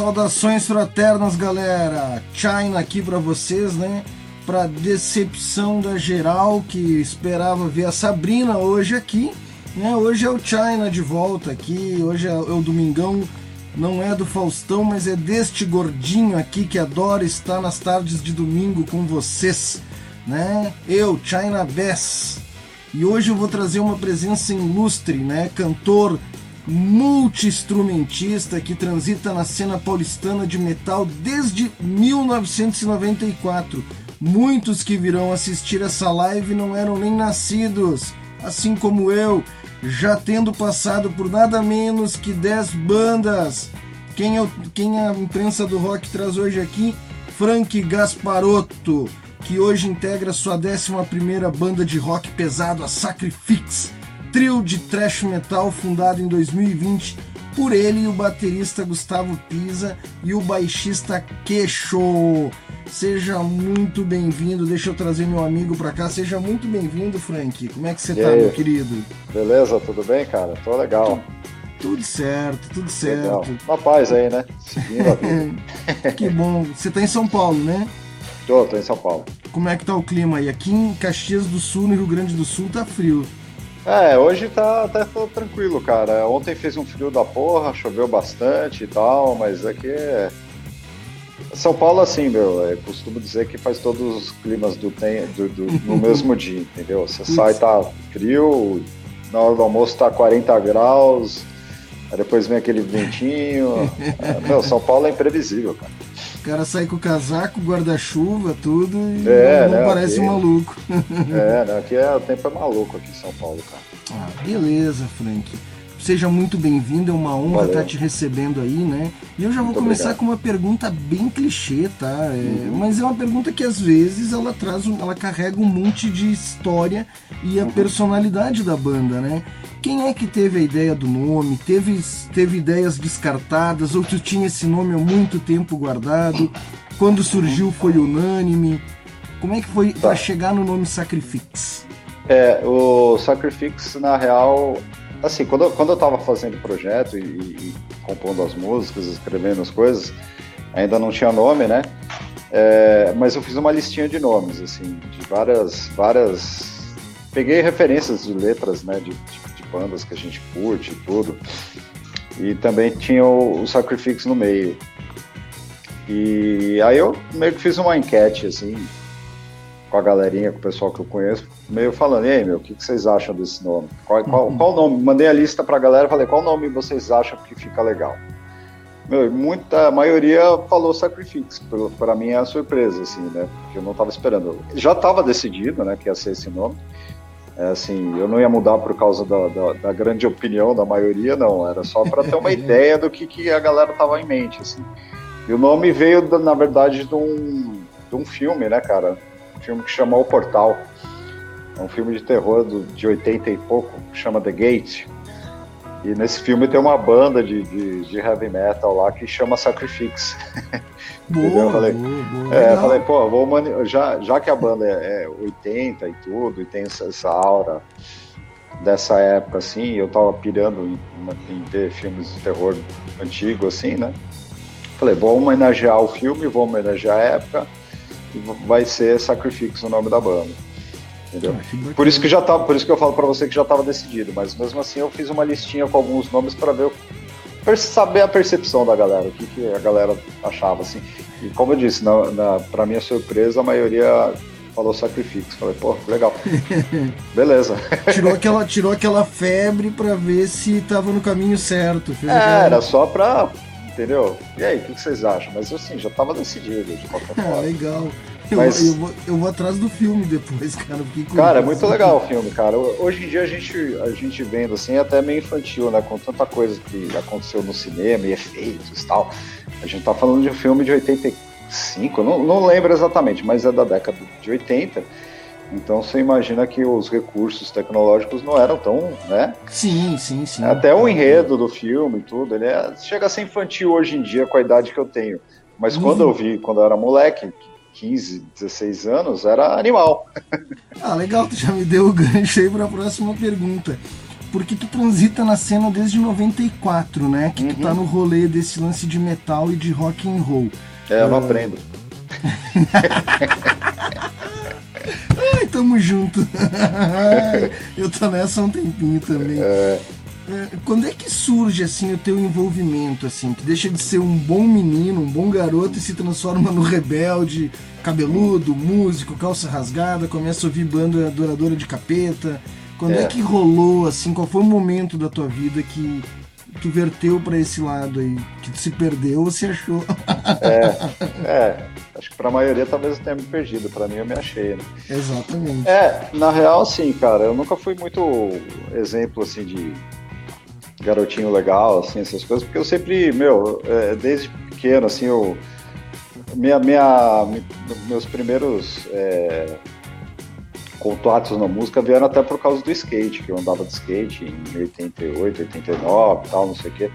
Saudações fraternas, galera. China aqui para vocês, né? Para decepção da geral que esperava ver a Sabrina hoje aqui, né? Hoje é o China de volta aqui. Hoje é o Domingão. Não é do Faustão, mas é deste gordinho aqui que adora estar nas tardes de domingo com vocês, né? Eu, China Bess. E hoje eu vou trazer uma presença ilustre, né? Cantor, multi-instrumentista que transita na cena paulistana de metal desde 1994. Muitos que virão assistir essa live não eram nem nascidos, assim como eu, já tendo passado por nada menos que 10 bandas. Quem, é, quem a imprensa do rock traz hoje aqui? Frank Gasparotto, que hoje integra sua 11 banda de rock pesado, a Sacrifix trio de thrash metal fundado em 2020 por ele, o baterista Gustavo Pisa e o baixista Queixo. Seja muito bem-vindo. Deixa eu trazer meu amigo para cá. Seja muito bem-vindo, Frank. Como é que você e tá, aí? meu querido? Beleza, tudo bem, cara? Tô legal. Tudo certo, tudo certo. Legal. Uma paz aí, né? Seguindo a vida. que bom. Você tá em São Paulo, né? Tô, tô em São Paulo. Como é que tá o clima aí? Aqui em Caxias do Sul, no Rio Grande do Sul, tá frio. É, hoje tá até tá tranquilo, cara. Ontem fez um frio da porra, choveu bastante e tal, mas aqui é. São Paulo, assim, meu, eu costumo dizer que faz todos os climas do, do, do no mesmo dia, entendeu? Você sai, tá frio, na hora do almoço tá 40 graus, aí depois vem aquele ventinho. É, meu, São Paulo é imprevisível, cara. O cara sai com o casaco, guarda-chuva, tudo e é, não, não né, parece aqui, um maluco. É, né, aqui é, o tempo é maluco aqui em São Paulo, cara. Ah, beleza, Frank. Seja muito bem-vindo, é uma honra Valeu. estar te recebendo aí, né? E eu já vou muito começar obrigado. com uma pergunta bem clichê, tá? É, uhum. Mas é uma pergunta que às vezes ela traz, ela carrega um monte de história e a uhum. personalidade da banda, né? Quem é que teve a ideia do nome? Teve, teve ideias descartadas? Ou tu tinha esse nome há muito tempo guardado? Quando surgiu foi unânime? Como é que foi tá. para chegar no nome Sacrifix? É, o Sacrifix, na real, assim, quando, quando eu tava fazendo o projeto e, e, compondo as músicas, escrevendo as coisas, ainda não tinha nome, né? É, mas eu fiz uma listinha de nomes, assim, de várias, várias... Peguei referências de letras, né, de, de bandas que a gente curte e tudo. E também tinha o, o Sacrifix no meio. E aí eu meio que fiz uma enquete, assim, com a galerinha, com o pessoal que eu conheço, meio falando, e aí, meu, o que, que vocês acham desse nome? Qual, qual, uhum. qual nome? Mandei a lista pra galera, falei, qual nome vocês acham que fica legal? Meu, muita a maioria falou Sacrifix, para mim é surpresa, assim, né? Porque eu não estava esperando. Já estava decidido, né, que ia ser esse nome. É, assim, eu não ia mudar por causa da, da, da grande opinião da maioria, não. Era só para ter uma ideia do que, que a galera tava em mente, assim. E o nome veio, na verdade, de um, de um filme, né, cara? Um filme que chama O Portal. É um filme de terror do, de 80 e pouco, chama The Gate. E nesse filme tem uma banda de, de, de heavy metal lá que chama Sacrifix. Boa, eu falei, boa, boa, é, falei, pô, vou mani... já, já que a banda é, é 80 e tudo, e tem essa, essa aura dessa época, assim, eu tava pirando em, em ver filmes de terror antigo, assim, né? Falei, vou homenagear o filme, vou homenagear a época, e vai ser Sacrifix o nome da banda. Entendeu? Ah, por isso que já tava, por isso que eu falo para você que já estava decidido, mas mesmo assim eu fiz uma listinha com alguns nomes para ver saber a percepção da galera, o que, que a galera achava, assim. E como eu disse, na, na, pra minha surpresa, a maioria falou sacrifício. Falei, pô, legal. Beleza. tirou, aquela, tirou aquela febre pra ver se tava no caminho certo. é, aquela... era só pra. Entendeu? E aí, o que, vocês acham? Mas assim, já tava decidido de qualquer forma. Ah, legal. Mas... Eu, eu, vou, eu vou atrás do filme depois, cara. Cara, é muito legal o filme, cara. Hoje em dia a gente, a gente vendo assim, é até meio infantil, né? Com tanta coisa que aconteceu no cinema e efeitos e tal. A gente tá falando de um filme de 85, não, não lembro exatamente, mas é da década de 80. Então você imagina que os recursos tecnológicos não eram tão, né? Sim, sim, sim. Até o enredo do filme e tudo, ele é, chega a ser infantil hoje em dia com a idade que eu tenho. Mas uhum. quando eu vi, quando eu era moleque, 15, 16 anos, era animal. Ah, legal, tu já me deu o gancho aí para a próxima pergunta. porque tu transita na cena desde 94, né? Que uhum. tu tá no rolê desse lance de metal e de rock and roll. É, eu não uh... aprendo. Ai, tamo junto. eu tô nessa há um tempinho também. É... é... Quando é que surge assim o teu envolvimento assim, que deixa de ser um bom menino, um bom garoto e se transforma no rebelde, cabeludo, músico, calça rasgada, começa a ouvir banda adoradora de capeta? Quando é. é. que rolou, assim, qual foi o momento da tua vida que tu verteu para esse lado aí? Que tu se perdeu ou se achou? é, é, acho que pra maioria talvez eu tenha me perdido, pra mim eu me achei, né? Exatamente. É, na real, assim, cara, eu nunca fui muito exemplo, assim, de garotinho legal, assim, essas coisas, porque eu sempre, meu, é, desde pequeno, assim, eu minha, minha, meus primeiros é, contatos na música vieram até por causa do skate, que eu andava de skate em 88, 89 e tal, não sei o quê.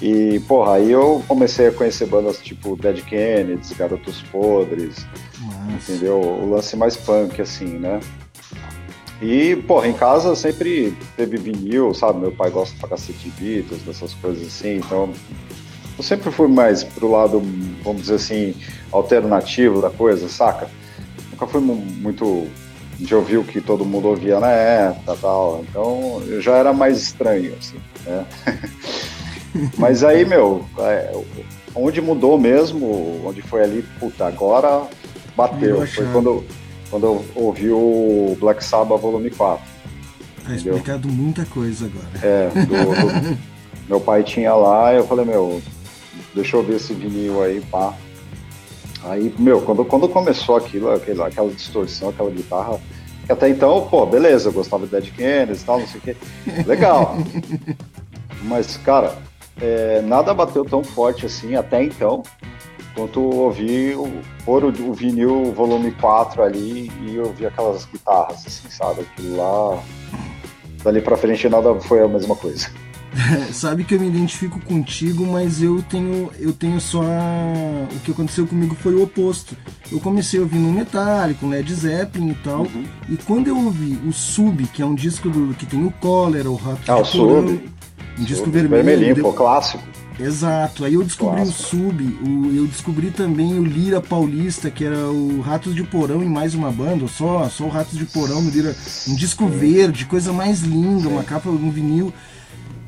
E, porra, aí eu comecei a conhecer bandas tipo Dead Kennedys, Garotos Podres, Nossa. entendeu? O lance mais punk, assim, né? E, porra, em casa sempre teve vinil, sabe? Meu pai gosta pra cacete de Beatles, dessas coisas assim, então eu sempre fui mais pro lado, vamos dizer assim, alternativo da coisa, saca? Nunca fui muito de ouvir o que todo mundo ouvia na época tal. Então eu já era mais estranho, assim, né? Mas aí, meu, é, onde mudou mesmo, onde foi ali, puta, agora bateu. Foi quando, quando eu ouvi o Black Sabbath Volume 4. Tá entendeu? explicado muita coisa agora. É, do, do, meu pai tinha lá, eu falei, meu, deixa eu ver esse vinil aí, pá. Aí, meu, quando, quando começou aquilo, aquela, aquela distorção, aquela guitarra, que até então, pô, beleza, eu gostava de Dead Kennedys e tal, não sei o quê. Legal. Mas, cara, é, nada bateu tão forte assim até então, quanto ouvir o, pôr o, o vinil volume 4 ali e ouvir aquelas guitarras, assim, sabe? Aquilo lá. Dali pra frente nada foi a mesma coisa. sabe que eu me identifico contigo, mas eu tenho eu tenho só o que aconteceu comigo foi o oposto. Eu comecei ouvindo um Metallica, um Led Zeppelin e tal, uhum. e quando eu ouvi o Sub, que é um disco do, que tem o Cólera, o Rato ah, o Sub. um disco Sub, vermelho, vermelhinho, pô, clássico. Exato, aí eu descobri Clássico. o Sub, o, eu descobri também o Lira Paulista, que era o Ratos de Porão em mais uma banda, só, só o Ratos de Porão no Lira, um disco Sim. verde, coisa mais linda, Sim. uma capa, um vinil.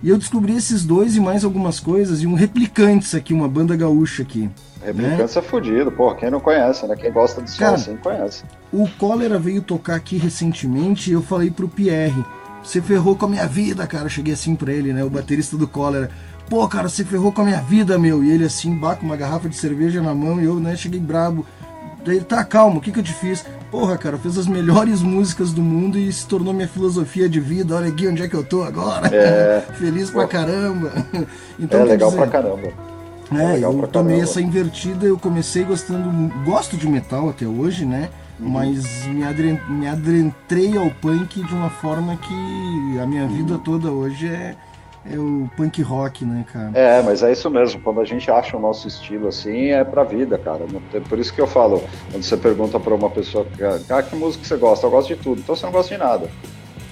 E eu descobri esses dois e mais algumas coisas, e um Replicantes aqui, uma banda gaúcha aqui. Replicantes né? é fodido, pô, quem não conhece, né? Quem gosta de som assim conhece. O Cólera veio tocar aqui recentemente e eu falei pro Pierre, você ferrou com a minha vida, cara. Eu cheguei assim pra ele, né? O baterista do Cólera. Pô, cara, você ferrou com a minha vida, meu. E ele assim, bah, com uma garrafa de cerveja na mão e eu, né, cheguei brabo. Daí ele, tá, calma, o que que eu te fiz? Porra, cara, fez as melhores músicas do mundo e se tornou minha filosofia de vida. Olha aqui onde é que eu tô agora. É... Feliz pra caramba. Então, é legal dizer, pra caramba. É, é eu tomei essa invertida, eu comecei gostando, gosto de metal até hoje, né? Uhum. Mas me, adren, me adentrei ao punk de uma forma que a minha uhum. vida toda hoje é, é o punk rock, né, cara? É, mas é isso mesmo. Quando a gente acha o nosso estilo assim, é pra vida, cara. Por isso que eu falo, quando você pergunta pra uma pessoa, ah, que música você gosta? Eu gosto de tudo. Então você não gosta de nada.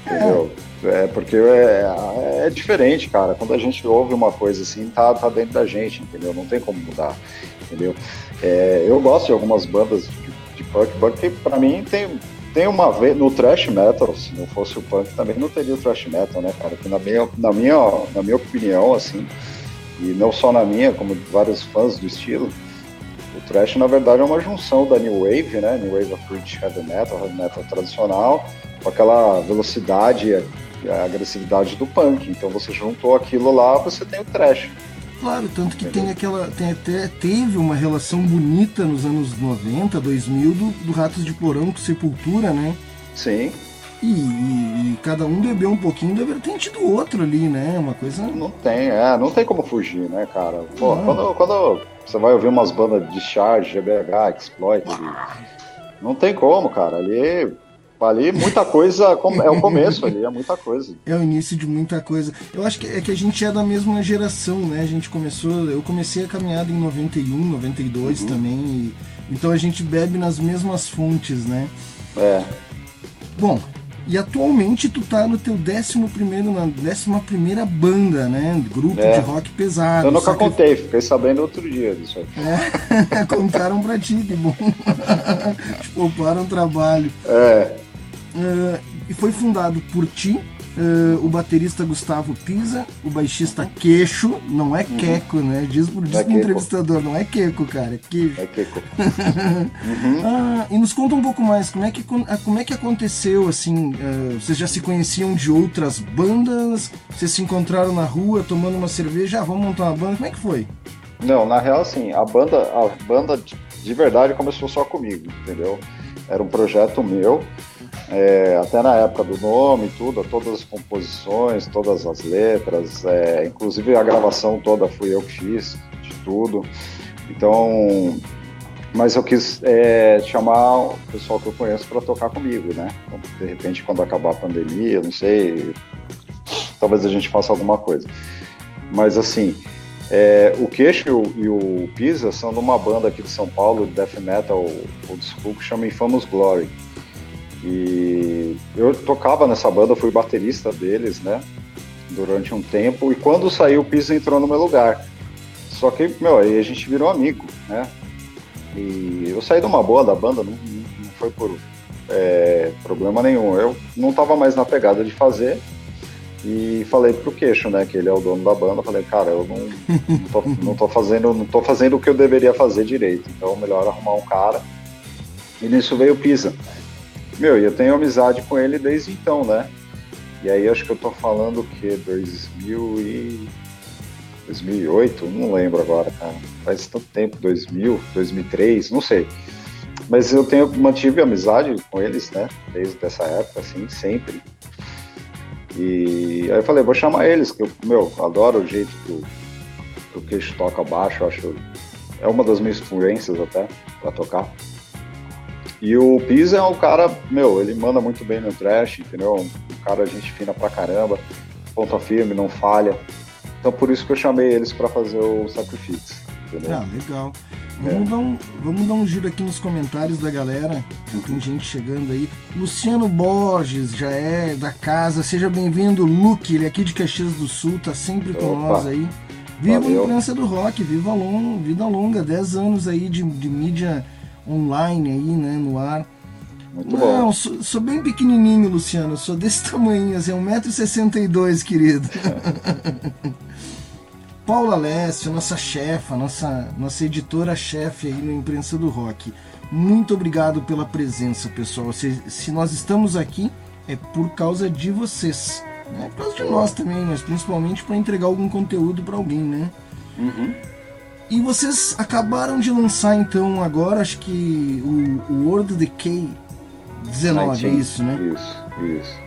Entendeu? É, é porque é, é, diferente, cara. Quando a gente ouve uma coisa assim, tá, tá dentro da gente, entendeu? Não tem como mudar, entendeu? É, eu gosto de algumas bandas de, de punk, punk pra mim tem tem uma vez no thrash metal, se não fosse o punk, também não teria o thrash metal, né, cara? Que na minha, na minha, na minha opinião, assim, e não só na minha, como de vários fãs do estilo, o thrash na verdade é uma junção da new wave, né? New wave of British heavy metal, heavy metal tradicional, com aquela velocidade e a agressividade do punk. Então você juntou aquilo lá, você tem o thrash. Claro, tanto que tem aquela. Tem até, teve uma relação bonita nos anos 90, 2000 do, do Ratos de Porão com Sepultura, né? Sim. E, e, e, cada um bebeu um pouquinho da vertente do outro ali, né? Uma coisa. Não tem, é, não tem como fugir, né, cara? Pô, quando, quando você vai ouvir umas bandas de charge, GBH, Exploit, não tem como, cara. Ali Ali muita coisa, é o começo ali, é muita coisa. É o início de muita coisa. Eu acho que é que a gente é da mesma geração, né? A gente começou, eu comecei a caminhada em 91, 92 uhum. também, e, então a gente bebe nas mesmas fontes, né? É. Bom, E atualmente tu tá no teu décimo primeiro, na décima primeira banda, né? Grupo é. de rock pesado. Eu nunca contei, fiquei sabendo outro dia disso aí. É, contaram pra ti, que bom. Pouparam trabalho. É. Uh, e foi fundado por ti, uh, o baterista Gustavo Pisa, o baixista Queixo, não é uhum. Queco, né? Diz, diz é pro entrevistador, não é Queco, cara, é Queixo. É Queco. uhum. ah, e nos conta um pouco mais, como é que, como é que aconteceu, assim, uh, vocês já se conheciam de outras bandas, vocês se encontraram na rua tomando uma cerveja, ah, vamos montar uma banda, como é que foi? Não, na real, assim, a banda, a banda de verdade começou só comigo, entendeu? Era um projeto meu, é, até na época do nome, tudo, todas as composições, todas as letras, é, inclusive a gravação toda fui eu que fiz, de tudo. Então, mas eu quis é, chamar o pessoal que eu conheço para tocar comigo, né? De repente, quando acabar a pandemia, não sei, talvez a gente faça alguma coisa. Mas assim, é, o Queixo e o, Pisa são de uma banda aqui de São Paulo, de death metal old school, que chama Infamous Glory. E eu tocava nessa banda, fui baterista deles, né? Durante um tempo. E quando saiu, o Pisa entrou no meu lugar. Só que, meu, aí a gente virou amigo, né? E eu saí de uma boa da banda, não, não foi por é, problema nenhum. Eu não estava mais na pegada de fazer. E falei pro Queixo, né, que ele é o dono da banda, falei, cara, eu não, não, tô, não tô fazendo, não tô fazendo o que eu deveria fazer direito. Então, melhor arrumar um cara. E nisso veio o Pisa. Meu, e eu tenho amizade com ele desde então, né? E aí acho que eu tô falando que 2000 e 2008, não lembro agora, cara. Faz tanto tempo, 2000, 2003, não sei. Mas eu tenho mantive amizade com eles, né? Desde essa época, assim, sempre. E aí eu falei, vou chamar eles, que eu, meu, adoro o jeito que o, que o queixo toca baixo, acho é uma das minhas influências até para tocar. E o Pisa é um cara, meu, ele manda muito bem no trash, entendeu? Um cara gente fina pra caramba, ponta firme, não falha. Então por isso que eu chamei eles para fazer o Sacrifício. Entendeu? Ah, legal. Vamos, é. dar um, vamos dar um giro aqui nos comentários da galera. Tem gente chegando aí. Luciano Borges já é da casa. Seja bem-vindo, Luke. Ele é aqui de Caxias do Sul, tá sempre com Opa. nós aí. Viva Valeu. a imprensa do rock, viva long, vida longa, 10 anos aí de, de mídia online aí, né, no ar. Muito Não, bom. Sou, sou, bem pequenininho, Luciano. Sou desse tamanho, assim, 1,62m, querido. Paula Alessio, nossa chefa, nossa, nossa editora-chefe aí no Imprensa do Rock. Muito obrigado pela presença, pessoal. Se, se nós estamos aqui, é por causa de vocês. Né? Por causa de nós também, mas principalmente para entregar algum conteúdo para alguém, né? Uhum. E vocês acabaram de lançar então agora, acho que o, o World Decay 19, é isso, né? Isso, isso.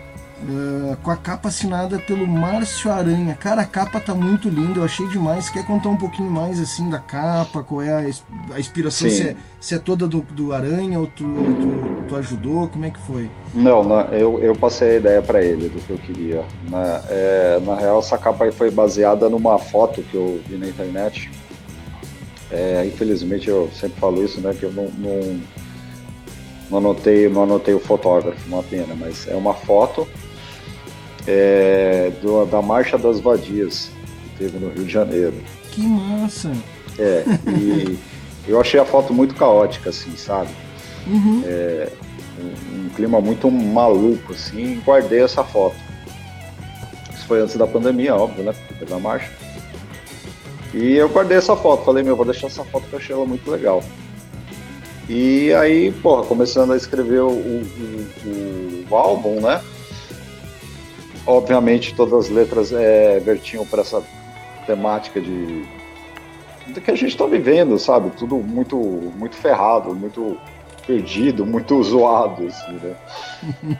Uh, com a capa assinada pelo Márcio Aranha. Cara, a capa tá muito linda, eu achei demais. Quer contar um pouquinho mais assim da capa? Qual é a, a inspiração? Se é, se é, toda do, do Aranha ou tu, tu, tu, ajudou? Como é que foi? Não, não eu, eu passei a ideia para ele do que eu queria. Na, é, na real, essa capa aí foi baseada numa foto que eu vi na internet é, infelizmente eu sempre falo isso, né? Que eu não, não, não, anotei, não anotei o fotógrafo, uma pena, mas é uma foto é, do, da Marcha das Vadias, que teve no Rio de Janeiro. Que massa! É, e eu achei a foto muito caótica, assim, sabe? Uhum. É, um, um, clima muito maluco, assim, e guardei essa foto. Isso foi antes da pandemia, óbvio, né? Porque teve a marcha. E eu guardei essa foto, falei, meu, vou deixar essa foto que eu achei ela muito legal. E aí, porra, começando a escrever o, o, o álbum, né? Obviamente todas as letras é, vertiam para essa temática de do que a gente está vivendo, sabe? Tudo muito, muito ferrado, muito perdido, muito zoado, assim, né?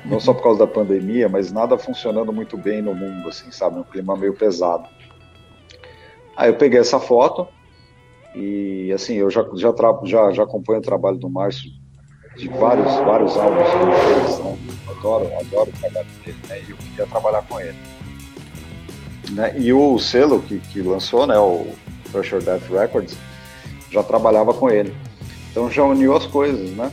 Não só por causa da pandemia, mas nada funcionando muito bem no mundo, assim, sabe? Um clima meio pesado. Aí eu peguei essa foto e assim, eu já, já, já, já acompanho o trabalho do Márcio de vários, vários álbuns que né? adoro, adoro o trabalho dele, né? E eu queria trabalhar com ele. Né? E o selo que, que lançou, né, o Pressure Death Records, já trabalhava com ele. Então já uniu as coisas, né?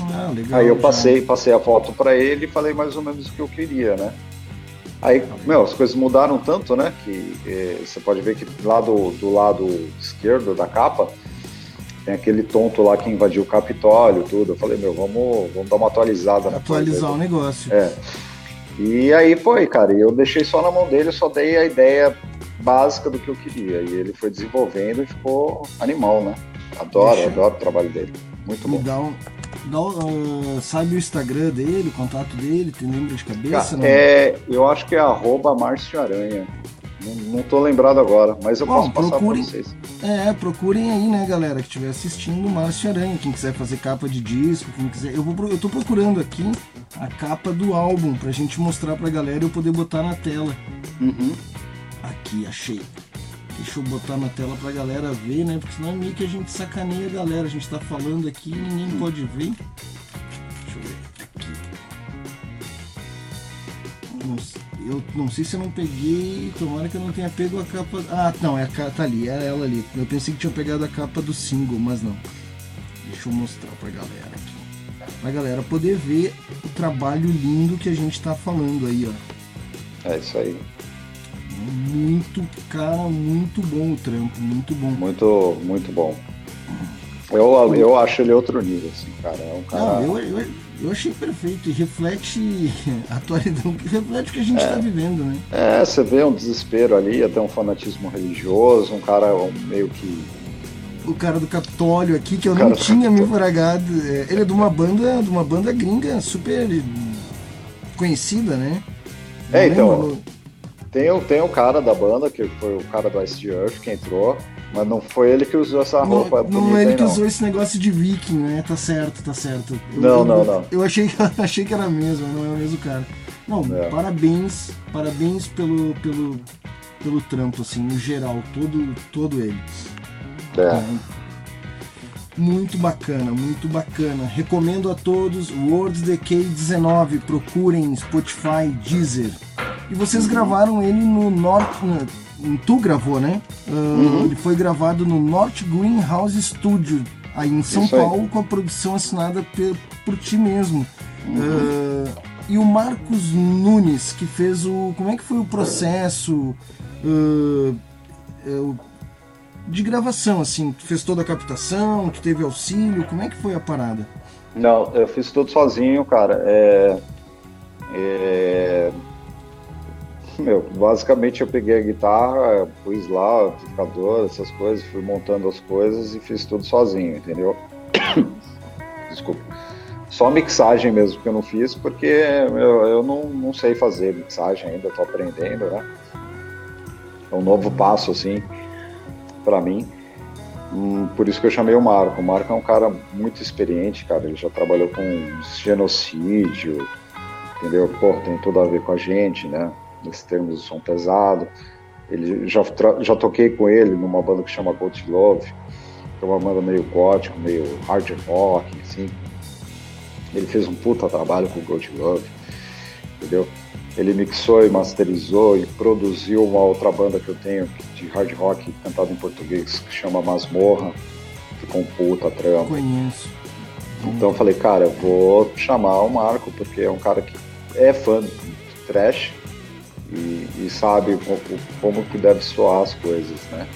Ah, legal. Aí eu passei, passei a foto para ele e falei mais ou menos o que eu queria, né? Aí, meu, as coisas mudaram tanto, né? Que eh, você pode ver que lá do, do lado esquerdo da capa tem aquele tonto lá que invadiu o Capitólio, tudo. Eu falei, meu, vamos, vamos dar uma atualizada na Atualizar o negócio. É. E aí foi, cara, e eu deixei só na mão dele, eu só dei a ideia básica do que eu queria. E ele foi desenvolvendo e ficou animal, né? Adoro, Deixa. adoro o trabalho dele. Muito Me bom. Dá um, dá uh, sabe o Instagram dele, o contato dele? Tem lembra de cabeça? Cara, é, eu acho que é arroba Márcio Aranha. Não, não tô lembrado agora, mas eu Bom, posso passar procurem, pra vocês. É, procurem aí, né, galera, que estiver assistindo Márcio Aranha. Quem quiser fazer capa de disco, quem quiser. Eu, vou, eu tô procurando aqui a capa do álbum pra gente mostrar pra galera e eu poder botar na tela. Uhum. Aqui, achei. Deixa eu botar na tela pra galera ver, né? Porque senão é meio que a gente sacaneia a galera. A gente tá falando aqui e ninguém pode ver. Deixa eu ver. Aqui. Eu não sei se eu não peguei. Tomara que eu não tenha pego a capa. Ah, não, é a, tá ali, é ela ali. Eu pensei que tinha pegado a capa do single, mas não. Deixa eu mostrar pra galera aqui. Pra galera poder ver o trabalho lindo que a gente tá falando aí, ó. É isso aí. Muito, cara, muito bom o trampo, muito bom. Muito, muito bom. Eu, eu acho ele outro nível, assim, cara. É um cara. Não, eu, eu, eu achei perfeito e reflete a atualidade, reflete o que a gente está é, vivendo, né? É, você vê um desespero ali, até um fanatismo religioso, um cara meio que. O cara do Capitólio aqui, que eu não tinha me fragado. É, ele é de uma banda, de uma banda gringa super conhecida, né? É, então. Tem, tem o cara da banda, que foi o cara do Ice Earth que entrou, mas não foi ele que usou essa roupa. Não, não é ele que não. usou esse negócio de viking, né? Tá certo, tá certo. Eu, não, eu, não, não. Eu achei, achei que era mesmo, não é o mesmo cara. Não, é. parabéns, parabéns pelo, pelo, pelo trampo, assim, no geral, todo, todo ele. É. é. Muito bacana, muito bacana. Recomendo a todos Words Decay 19. Procurem Spotify, Deezer. E vocês gravaram ele no Norte. Tu gravou, né? Uh, uhum. Ele foi gravado no North Greenhouse Studio, aí em São Isso Paulo, aí. com a produção assinada por, por ti mesmo. Uhum. Uh, e o Marcos Nunes, que fez o. Como é que foi o processo uh, de gravação, assim? Tu fez toda a captação, tu teve auxílio, como é que foi a parada? Não, eu fiz tudo sozinho, cara. É, é, meu, basicamente eu peguei a guitarra, pus lá, amplificador, essas coisas, fui montando as coisas e fiz tudo sozinho, entendeu? Desculpa. Só mixagem mesmo que eu não fiz, porque eu, eu não, não sei fazer mixagem ainda, tô aprendendo, né? É um novo passo, assim, para mim. Hum, por isso que eu chamei o Marco. O Marco é um cara muito experiente, cara. Ele já trabalhou com genocídio, entendeu? Pô, tem tudo a ver com a gente, né? Nesse termos de som pesado. Ele já, já toquei com ele numa banda que chama Gold Love, que é uma banda meio gótico, meio hard rock, assim. Ele fez um puta trabalho com o Gold Love, entendeu? Ele mixou e masterizou e produziu uma outra banda que eu tenho de hard rock cantado em português que chama Masmorra. Ficou um puta trampo. Conheço. Então eu falei, cara, eu vou chamar o Marco, porque é um cara que é fã de trash, e, e sabe como, como, que deve soar as coisas, né?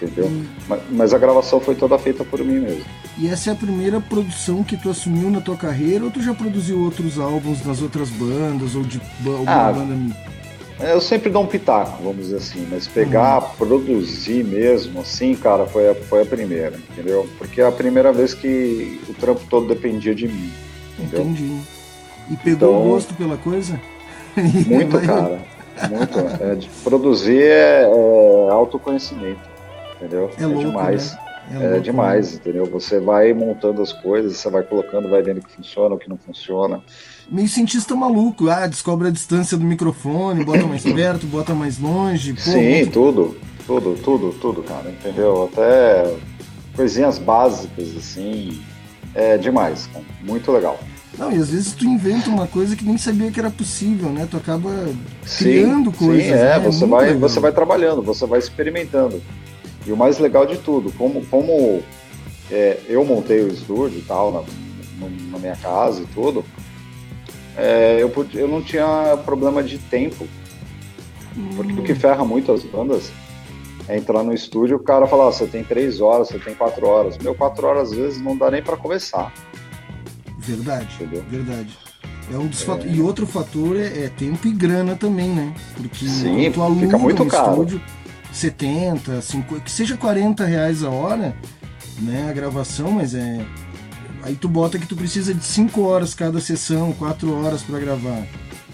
Entendeu? Hum. Mas, mas, a gravação foi toda feita por mim mesmo. E essa é a primeira produção que tu assumiu na tua carreira ou tu já produziu outros álbuns nas outras bandas ou de alguma ah, banda? Eu sempre dou um pitaco, vamos dizer assim, mas pegar, uhum. produzir mesmo, assim, cara, foi a, foi a primeira, entendeu? Porque é a primeira vez que o trampo todo dependia de mim. Entendeu? Entendi. E pegou então, gosto pela coisa? Muito, cara. Muito. É, de produzir é, é, autoconhecimento, entendeu? É, louco, demais. Né? É, é louco, demais, né? entendeu? Você vai montando as coisas, você vai colocando, vai vendo o que funciona, o que não funciona. Meio cientista maluco, ah, descobre a distância do microfone, bota mais perto, bota mais longe. Pô, Sim, muito... tudo, tudo, tudo, tudo, cara, entendeu? Até coisinhas básicas, assim, é demais, cara. muito legal. Não, e às vezes tu inventa uma coisa que nem sabia que era possível, né? Tu acaba criando sim, coisas. Sim, é, né? você, é vai, você vai trabalhando, você vai experimentando. E o mais legal de tudo, como, como é, eu montei o estúdio e tal, na, na minha casa e tudo, é, eu, eu não tinha problema de tempo. Porque o que ferra muito as bandas é entrar no estúdio o cara fala, oh, você tem três horas, você tem quatro horas. Meu, quatro horas às vezes não dá nem para começar. Verdade, Entendeu? verdade. É um dos é. E outro fator é, é, tempo e grana também, né? Porque Sim, tu aluga fica muito um caro. estúdio 70, 50, que seja 40 reais a hora, né? A gravação, mas é. Aí tu bota que tu precisa de 5 horas cada sessão, 4 horas para gravar.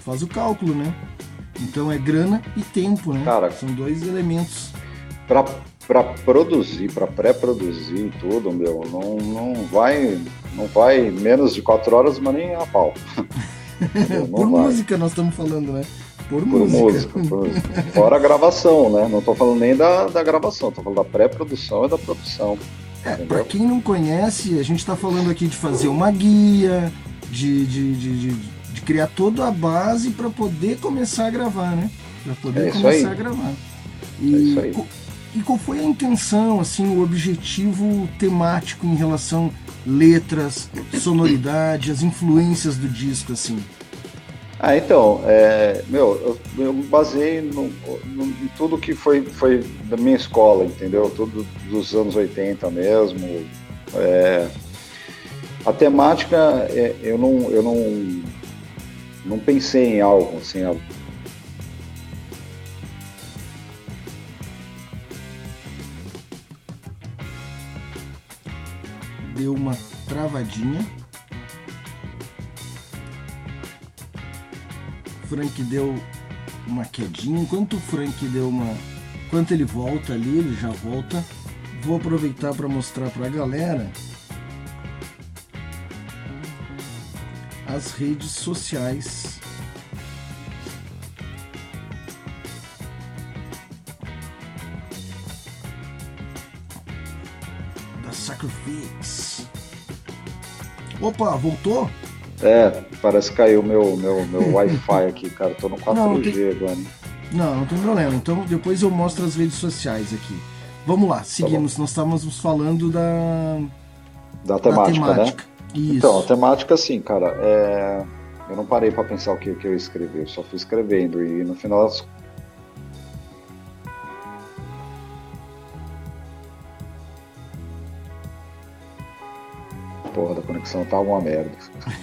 Faz o cálculo, né? Então é grana e tempo, né? Cara, São dois elementos. Para produzir, para pré-produzir tudo, meu, não, não vai não vai menos de quatro horas, mas nem a pau. Por vai. música nós estamos falando, né? Por, por música. música por... Fora a gravação, né? Não estou falando nem da, da gravação, estou falando da pré-produção e da produção. É, para quem não conhece, a gente está falando aqui de fazer uma guia, de, de, de, de, de criar toda a base para poder começar a gravar, né? Para poder é começar aí. a gravar. E é isso aí e qual foi a intenção, assim, o objetivo temático em relação letras, sonoridade, as influências do disco, assim? Ah, então, é, meu, eu, eu baseei no, no, em tudo que foi, foi da minha escola, entendeu? Tudo dos anos 80 mesmo. É, a temática, é, eu, não, eu não, não pensei em algo, assim, deu uma travadinha. Frank deu uma quedinha. Enquanto o Frank deu uma. Enquanto ele volta ali, ele já volta. Vou aproveitar para mostrar para a galera as redes sociais Sacrifice. Opa, voltou? É, parece que caiu meu, meu, meu Wi-Fi aqui, cara. Tô no 4G não, tem... agora. Não, não tem problema. Então depois eu mostro as redes sociais aqui. Vamos lá, seguimos. Tá Nós estávamos falando da. Da temática, da temática. né? Isso. Então, a temática, assim, cara, é... eu não parei para pensar o que, que eu escrevi, eu só fui escrevendo. E no final porra da conexão tá uma merda.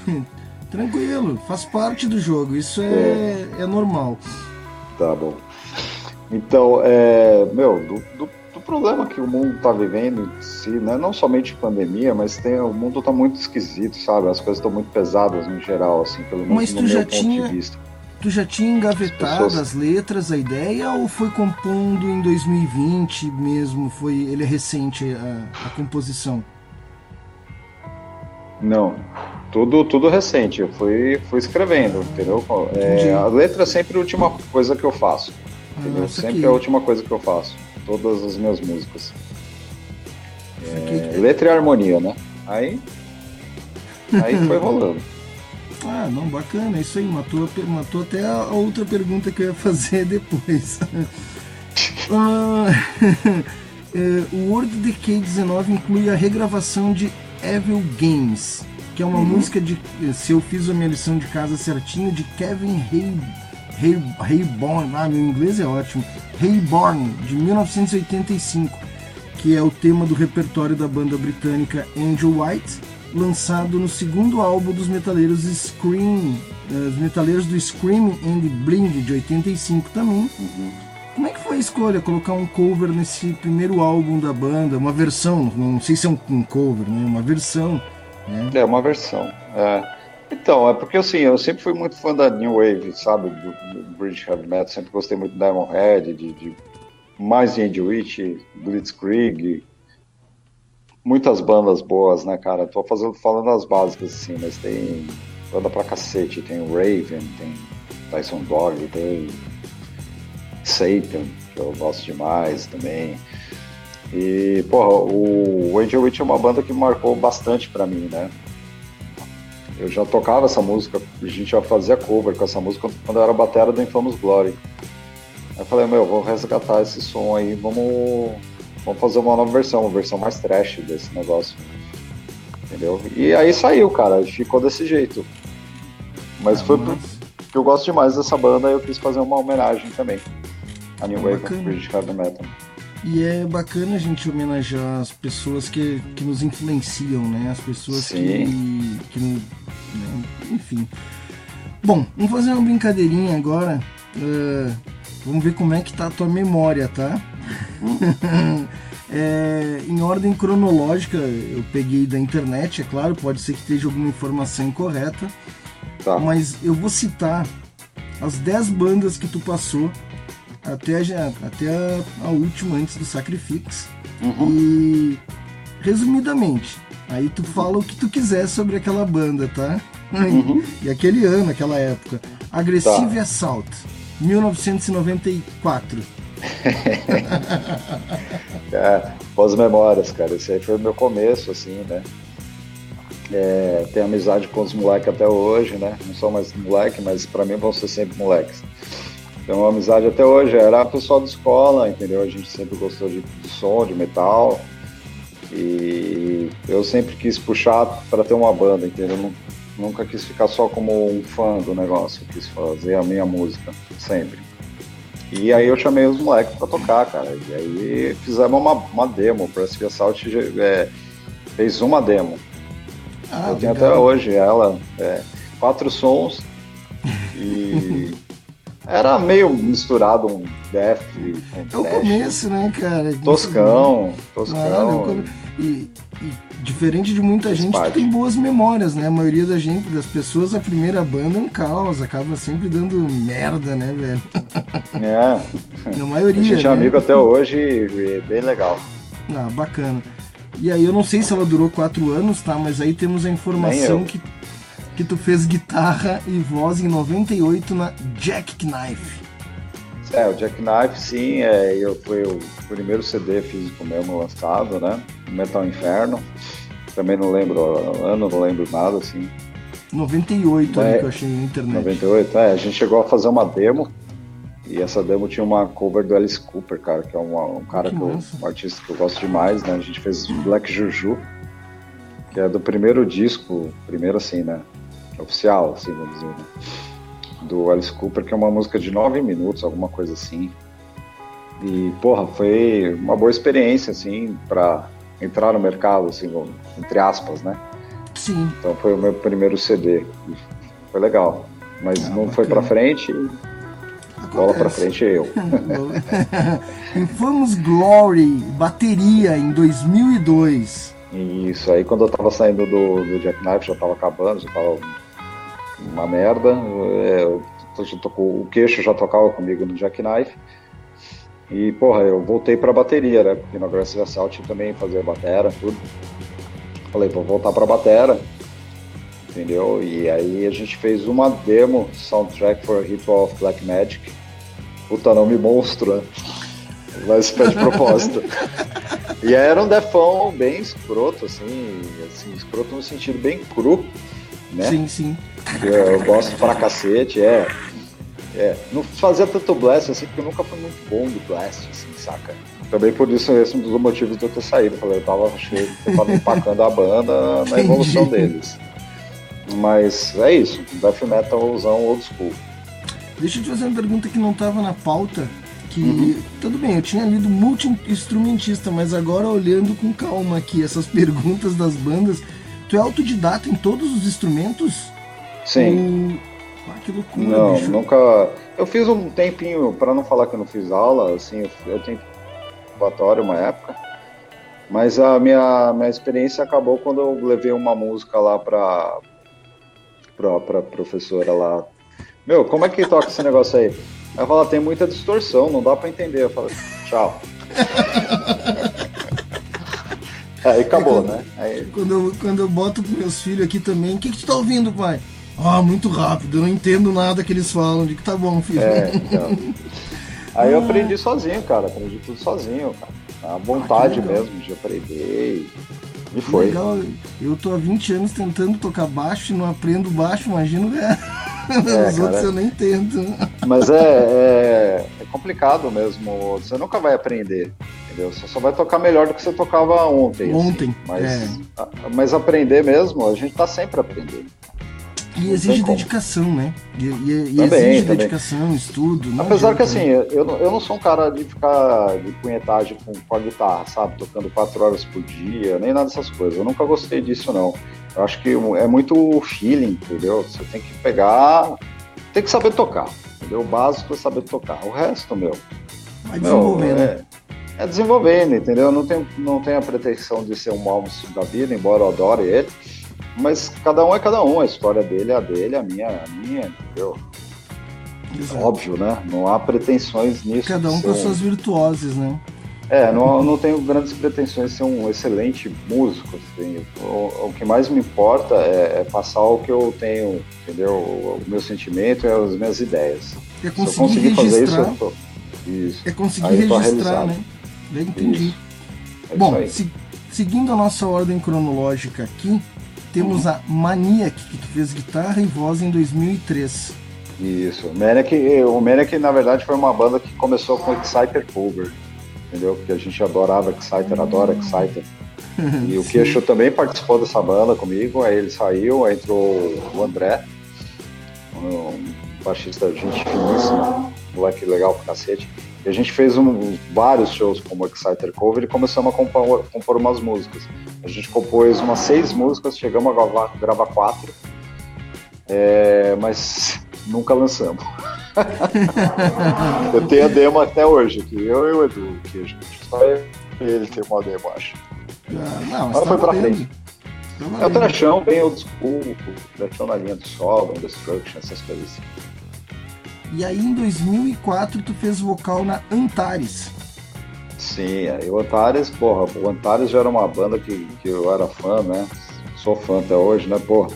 Tranquilo, faz parte do jogo, isso é, é. é normal. Tá bom. Então, é, meu, do, do, do, problema que o mundo tá vivendo em si, né? Não somente pandemia, mas tem, o mundo tá muito esquisito, sabe? As coisas estão muito pesadas no geral, assim, pelo menos mas no meu ponto tinha... de vista. Tu já tinha engavetado as, pessoas... as letras, a ideia, ou foi compondo em 2020 mesmo? Foi ele é recente a, a composição? Não, tudo, tudo recente. Eu fui, fui escrevendo, entendeu? É, a letra é sempre a última coisa que eu faço. Entendeu? sempre aqui. é a última coisa que eu faço. Todas as minhas músicas. É, letra e harmonia, né? Aí. Aí foi rolando. Ah, não, bacana, isso aí, matou, matou até a outra pergunta que eu ia fazer depois. ah, é, o World Decay 19 inclui a regravação de Evil Games, que é uma uhum. música de, se eu fiz a minha lição de casa certinho, de Kevin Hay, Hay, Hayborn, ah, meu inglês é ótimo, Hayborn, de 1985, que é o tema do repertório da banda britânica Angel White, lançado no segundo álbum dos metaleiros Scream, uh, os metaleiros do Scream and Bling, de 85 também. Uhum escolha colocar um cover nesse primeiro álbum da banda, uma versão, não sei se é um, cover, né? Uma versão. Né? É uma versão. É. Então, é porque assim, eu sempre fui muito fã da New Wave, sabe, do, do British Heavy Metal, sempre gostei muito de Diamond Head, de, de mais de Andy Witch, Blitzkrieg, muitas bandas boas, né, cara? Tô fazendo, falando as básicas, assim, mas tem banda pra cacete, tem Raven, tem Tyson Dog, tem Satan, que eu gosto demais também. E, porra, o Angel Witch é uma banda que marcou bastante para mim, né? Eu já tocava essa música, a gente já fazia cover com essa música quando eu era batera do Infamous Glory. Aí eu falei, meu, vou resgatar esse som aí, vamos, vamos fazer uma nova versão, uma versão mais trash desse negócio. entendeu? E aí saiu, cara, ficou desse jeito. Mas ah, foi porque eu gosto demais dessa banda e eu quis fazer uma homenagem também. A New Wave of Heavy Metal. E é bacana a gente homenagear as pessoas que, que nos influenciam, né? As pessoas Sim. que. que né? Enfim. Bom, vamos fazer uma brincadeirinha agora. Uh, vamos ver como é que tá a tua memória, tá? é, em ordem cronológica, eu peguei da internet, é claro, pode ser que esteja alguma informação incorreta. Tá. Mas eu vou citar as 10 bandas que tu passou até, a, até a, a última antes do Sacrifix. Uhum. E resumidamente, aí tu fala o que tu quiser sobre aquela banda, tá? Uhum. E aquele ano, aquela época. Aggressive tá. Assault, 1994. é, pós-memórias, cara. Esse aí foi o meu começo, assim, né? É, tenho amizade com os moleques até hoje, né? Não são mais moleque, mas para mim vão ser sempre moleques. Tenho uma amizade até hoje. Era pessoal de escola, entendeu? A gente sempre gostou de, de som, de metal. E eu sempre quis puxar para ter uma banda, entendeu? Nunca quis ficar só como um fã do negócio. quis fazer a minha música, sempre. E aí eu chamei os moleques para tocar, cara. E aí fizemos uma, uma demo. O Press Assault é, fez uma demo ah, eu tenho até hoje ela. É, quatro sons e era meio misturado um death É o começo, né, cara? Toscão, toscão. e, e, diferente de muita gente que tem boas memórias, né? A maioria da gente, das pessoas, a primeira banda é um caos, acaba sempre dando merda, né, velho? É. Na maioria. A gente é né? amigo até hoje e bem legal. Ah, bacana. E aí eu não sei se ela durou quatro anos, tá? Mas aí temos a informação que, que tu fez guitarra e voz em 98 na Jack Knife. É, o Jack Knife, sim, é, eu, foi o primeiro CD físico mesmo lançado, né? Metal Inferno. Também não lembro ano, não lembro nada, assim. 98 é, ali que eu achei na internet. 98, é, a gente chegou a fazer uma demo e essa demo tinha uma cover do Alice Cooper, cara, que é uma, um cara que, que eu, um artista que eu gosto demais, né? A gente fez Black Juju, que é do primeiro disco, primeiro assim, né? Oficial, assim, vamos dizer, né? Do Alice Cooper, que é uma música de nove minutos, alguma coisa assim. E, porra, foi uma boa experiência, assim, pra entrar no mercado, assim, entre aspas, né? Sim. Então foi o meu primeiro CD. Foi legal. Mas ah, não bacana. foi pra frente Bola pra frente eu. Infamous Glory, bateria em 2002. Isso, aí quando eu tava saindo do, do Jackknife, já tava acabando, já tava uma merda. É, eu, o queixo já tocava comigo no Jackknife. E, porra, eu voltei pra bateria, né? Porque no Aggressive Assault também fazia batera, tudo. Falei, vou voltar pra batera entendeu? E aí a gente fez uma demo, Soundtrack for Ritual of Black Magic. Puta nome monstro, né? Mas foi de propósito. e era um defão bem escroto, assim, assim, escroto no sentido bem cru, né? Sim, sim. Eu, eu gosto pra cacete, é. É, não fazia tanto blast assim, porque eu nunca fui muito bom do blast, assim, saca? Também por isso, esse é um dos motivos de eu ter saído. Eu falei, eu tava cheio, eu tava empacando a banda na evolução deles. Mas é isso, death metalzão old school. Deixa eu te fazer uma pergunta que não estava na pauta. Que uhum. tudo bem, eu tinha lido multi-instrumentista, mas agora olhando com calma aqui essas perguntas das bandas, tu é autodidata em todos os instrumentos? Sim. Ah, que loucura, Não, bicho. nunca. Eu fiz um tempinho, para não falar que eu não fiz aula, assim, eu tenho conservatório uma época. Mas a minha, minha experiência acabou quando eu levei uma música lá para pra, professora lá. Meu, como é que toca esse negócio aí? Ela fala, tem muita distorção, não dá pra entender. Eu falo, tchau. aí acabou, quando, né? Aí... Quando, eu, quando eu boto pros meus filhos aqui também, o que, que tu tá ouvindo, pai? Ah, muito rápido, eu não entendo nada que eles falam. Digo, tá bom, filho. É, então. Aí eu aprendi sozinho, cara. Aprendi tudo sozinho, cara. A vontade ah, mesmo de aprender. E foi. Legal. Eu tô há 20 anos tentando tocar baixo e não aprendo baixo, imagino. É. É, Os outros eu nem tento. Mas é, é, é, complicado mesmo. Você nunca vai aprender. entendeu? Você só vai tocar melhor do que você tocava ontem. Assim. Ontem, assim. mas, é. mas aprender mesmo, a gente tá sempre aprendendo. E exige dedicação, né? E, e, e também, exige também. dedicação, estudo. Apesar que assim, eu, eu não sou um cara de ficar de punhetagem com, com a guitarra, sabe? Tocando quatro horas por dia, nem nada dessas coisas. Eu nunca gostei disso, não. Eu acho que é muito feeling, entendeu? Você tem que pegar, tem que saber tocar, entendeu? O básico é saber tocar. O resto, meu. Vai desenvolvendo. Meu, é, é, desenvolvendo, entendeu? Eu não tenho, não tenho a pretensão de ser um almoço da vida, embora eu adore ele. Mas cada um é cada um, a história dele é a dele, a minha é a minha, entendeu? Exato. Óbvio, né? Não há pretensões nisso. Cada um com as suas virtuoses, né? É, não, não tenho grandes pretensões de ser um excelente músico. Assim. O, o que mais me importa é, é, passar o que eu tenho, entendeu? O, o meu sentimento e as minhas ideias. É conseguir, Se eu conseguir fazer isso, eu tô... isso. É conseguir Aí registrar, né? Já entendi. É Bom, se, seguindo a nossa ordem cronológica aqui, temos uhum. a Maniac, que tu fez guitarra e voz em 2003. Isso. O Maniac, o Maniac, na verdade, foi uma banda que começou com Exciter Cover entendeu? Porque a gente adorava Exciter, adora Exciter. E o Queixo também participou dessa banda comigo, aí ele saiu, aí entrou o André, um baixista gente finíssimo, moleque legal pra cacete. E a gente fez um, vários shows como Exciter Cover e começamos a compor, compor umas músicas. A gente compôs umas seis músicas, chegamos a gravar, gravar quatro, é, mas nunca lançamos. eu tenho a demo até hoje, que eu e o Edu, que a gente só ele tem uma demo, acho. Ah, não, Agora foi pra frente. Tá é o trachão, bem old school, trachão na linha do solo, Destruction, essas coisas assim. E aí em 2004 tu fez vocal na Antares. Sim, aí o Antares, porra, o Antares já era uma banda que, que eu era fã, né? Sou fã até hoje, né, porra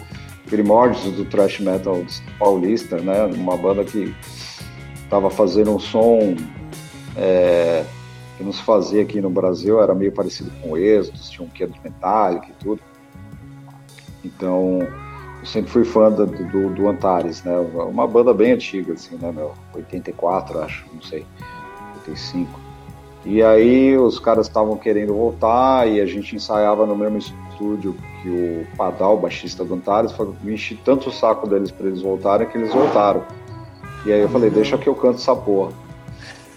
primórdios do thrash metal paulista, né? Uma banda que estava fazendo um som é, que não se fazia aqui no Brasil, era meio parecido com o Êxodos, tinha um quê de Metallica e tudo. Então, eu sempre fui fã do, do, do, Antares, né? Uma banda bem antiga, assim, né, meu? 84, acho, não sei, 85. E aí os caras estavam querendo voltar e a gente ensaiava no mesmo estúdio que o Padal, baixista do Antares, me enchi tanto o saco deles para eles voltarem que eles voltaram. E aí eu falei, deixa que eu canto essa porra.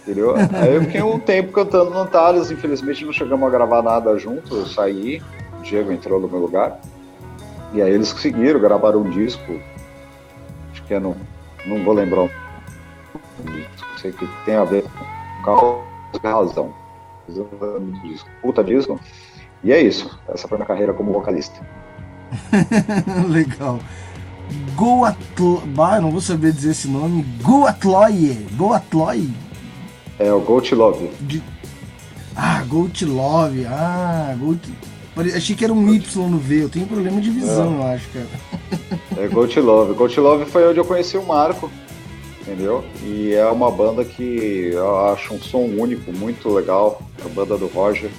Entendeu? Aí eu fiquei um tempo cantando no Antares, infelizmente não chegamos a gravar nada junto, eu saí, o Diego entrou no meu lugar. E aí eles conseguiram, gravaram um disco, acho que é no, não vou lembrar um não sei que tem a ver com razão. Puta disco. E é isso. Essa foi minha carreira como vocalista. Legal. Goatlo... Ah, não vou saber dizer esse nome. Goatloy. Goatloy. É o Goat Love. De... Ah, Goat Love. Ah, Goat... Achei que era um Y no V. Eu tenho problema de visão, é. eu acho, cara. É Goat Love. Foi onde eu conheci o Marco entendeu? E é uma banda que eu acho um som único, muito legal, a banda do Roger.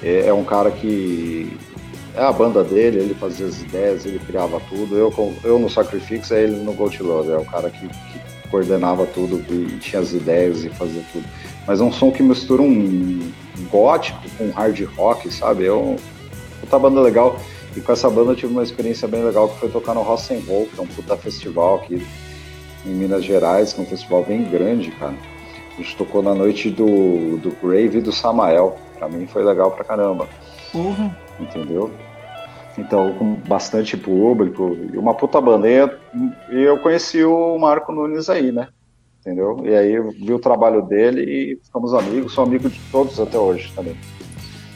É, é um cara que é a banda dele, ele fazia as ideias, ele criava tudo. Eu, eu no Sacrifix, é ele no Gold Love, é o cara que, que, coordenava tudo e tinha as ideias e fazia tudo. Mas é um som que mistura um gótico com hard rock, sabe? É uma puta banda legal. E com essa banda eu tive uma experiência bem legal que foi tocar no Roll, que é um puta festival aqui em Minas Gerais, que é um festival bem grande, cara. A gente tocou na noite do, do Grave e do Samael. Pra mim foi legal pra caramba. Uhum. Entendeu? Então, com bastante público e uma puta banda. E eu conheci o Marco Nunes aí, né? Entendeu? E aí eu vi o trabalho dele e ficamos amigos, sou amigo de todos até hoje também.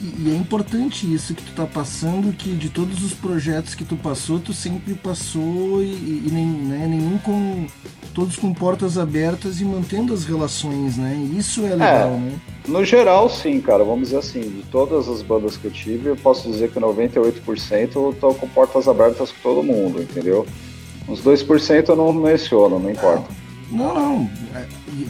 E, é importante isso que tu tá passando, que de todos os projetos que tu passou, tu sempre passou e, e nem, né, nenhum com todos com portas abertas e mantendo as relações, né? Isso é legal, é, né? No geral, sim, cara. Vamos dizer assim, de todas as bandas que eu tive, eu posso dizer que 98% eu tô com portas abertas com todo mundo, entendeu? Uns 2% eu não menciono, não importa. Não, não. É,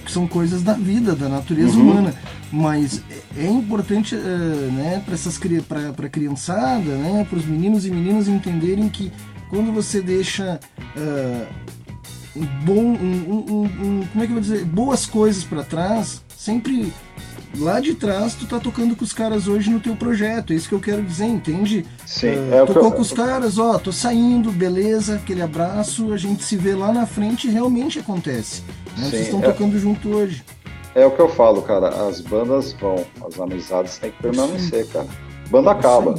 são coisas da vida, da natureza uhum. humana. Mas é, é importante, uh, né, para essas para criançada, né, para os meninos e meninas entenderem que quando você deixa uh, um bom, um, um, como é que eu vou dizer, boas coisas para trás, sempre lá de trás tu tá tocando com os caras hoje no teu projeto, é isso que eu quero dizer, entende? Sim, uh, é tocou eu... com os caras, ó, tô saindo, beleza, aquele abraço, a gente se vê lá na frente e realmente acontece. Né? Sim, Vocês estão é... tocando junto hoje. É o que eu falo, cara, as bandas vão, as amizades têm que permanecer, Sim. cara. Banda acaba.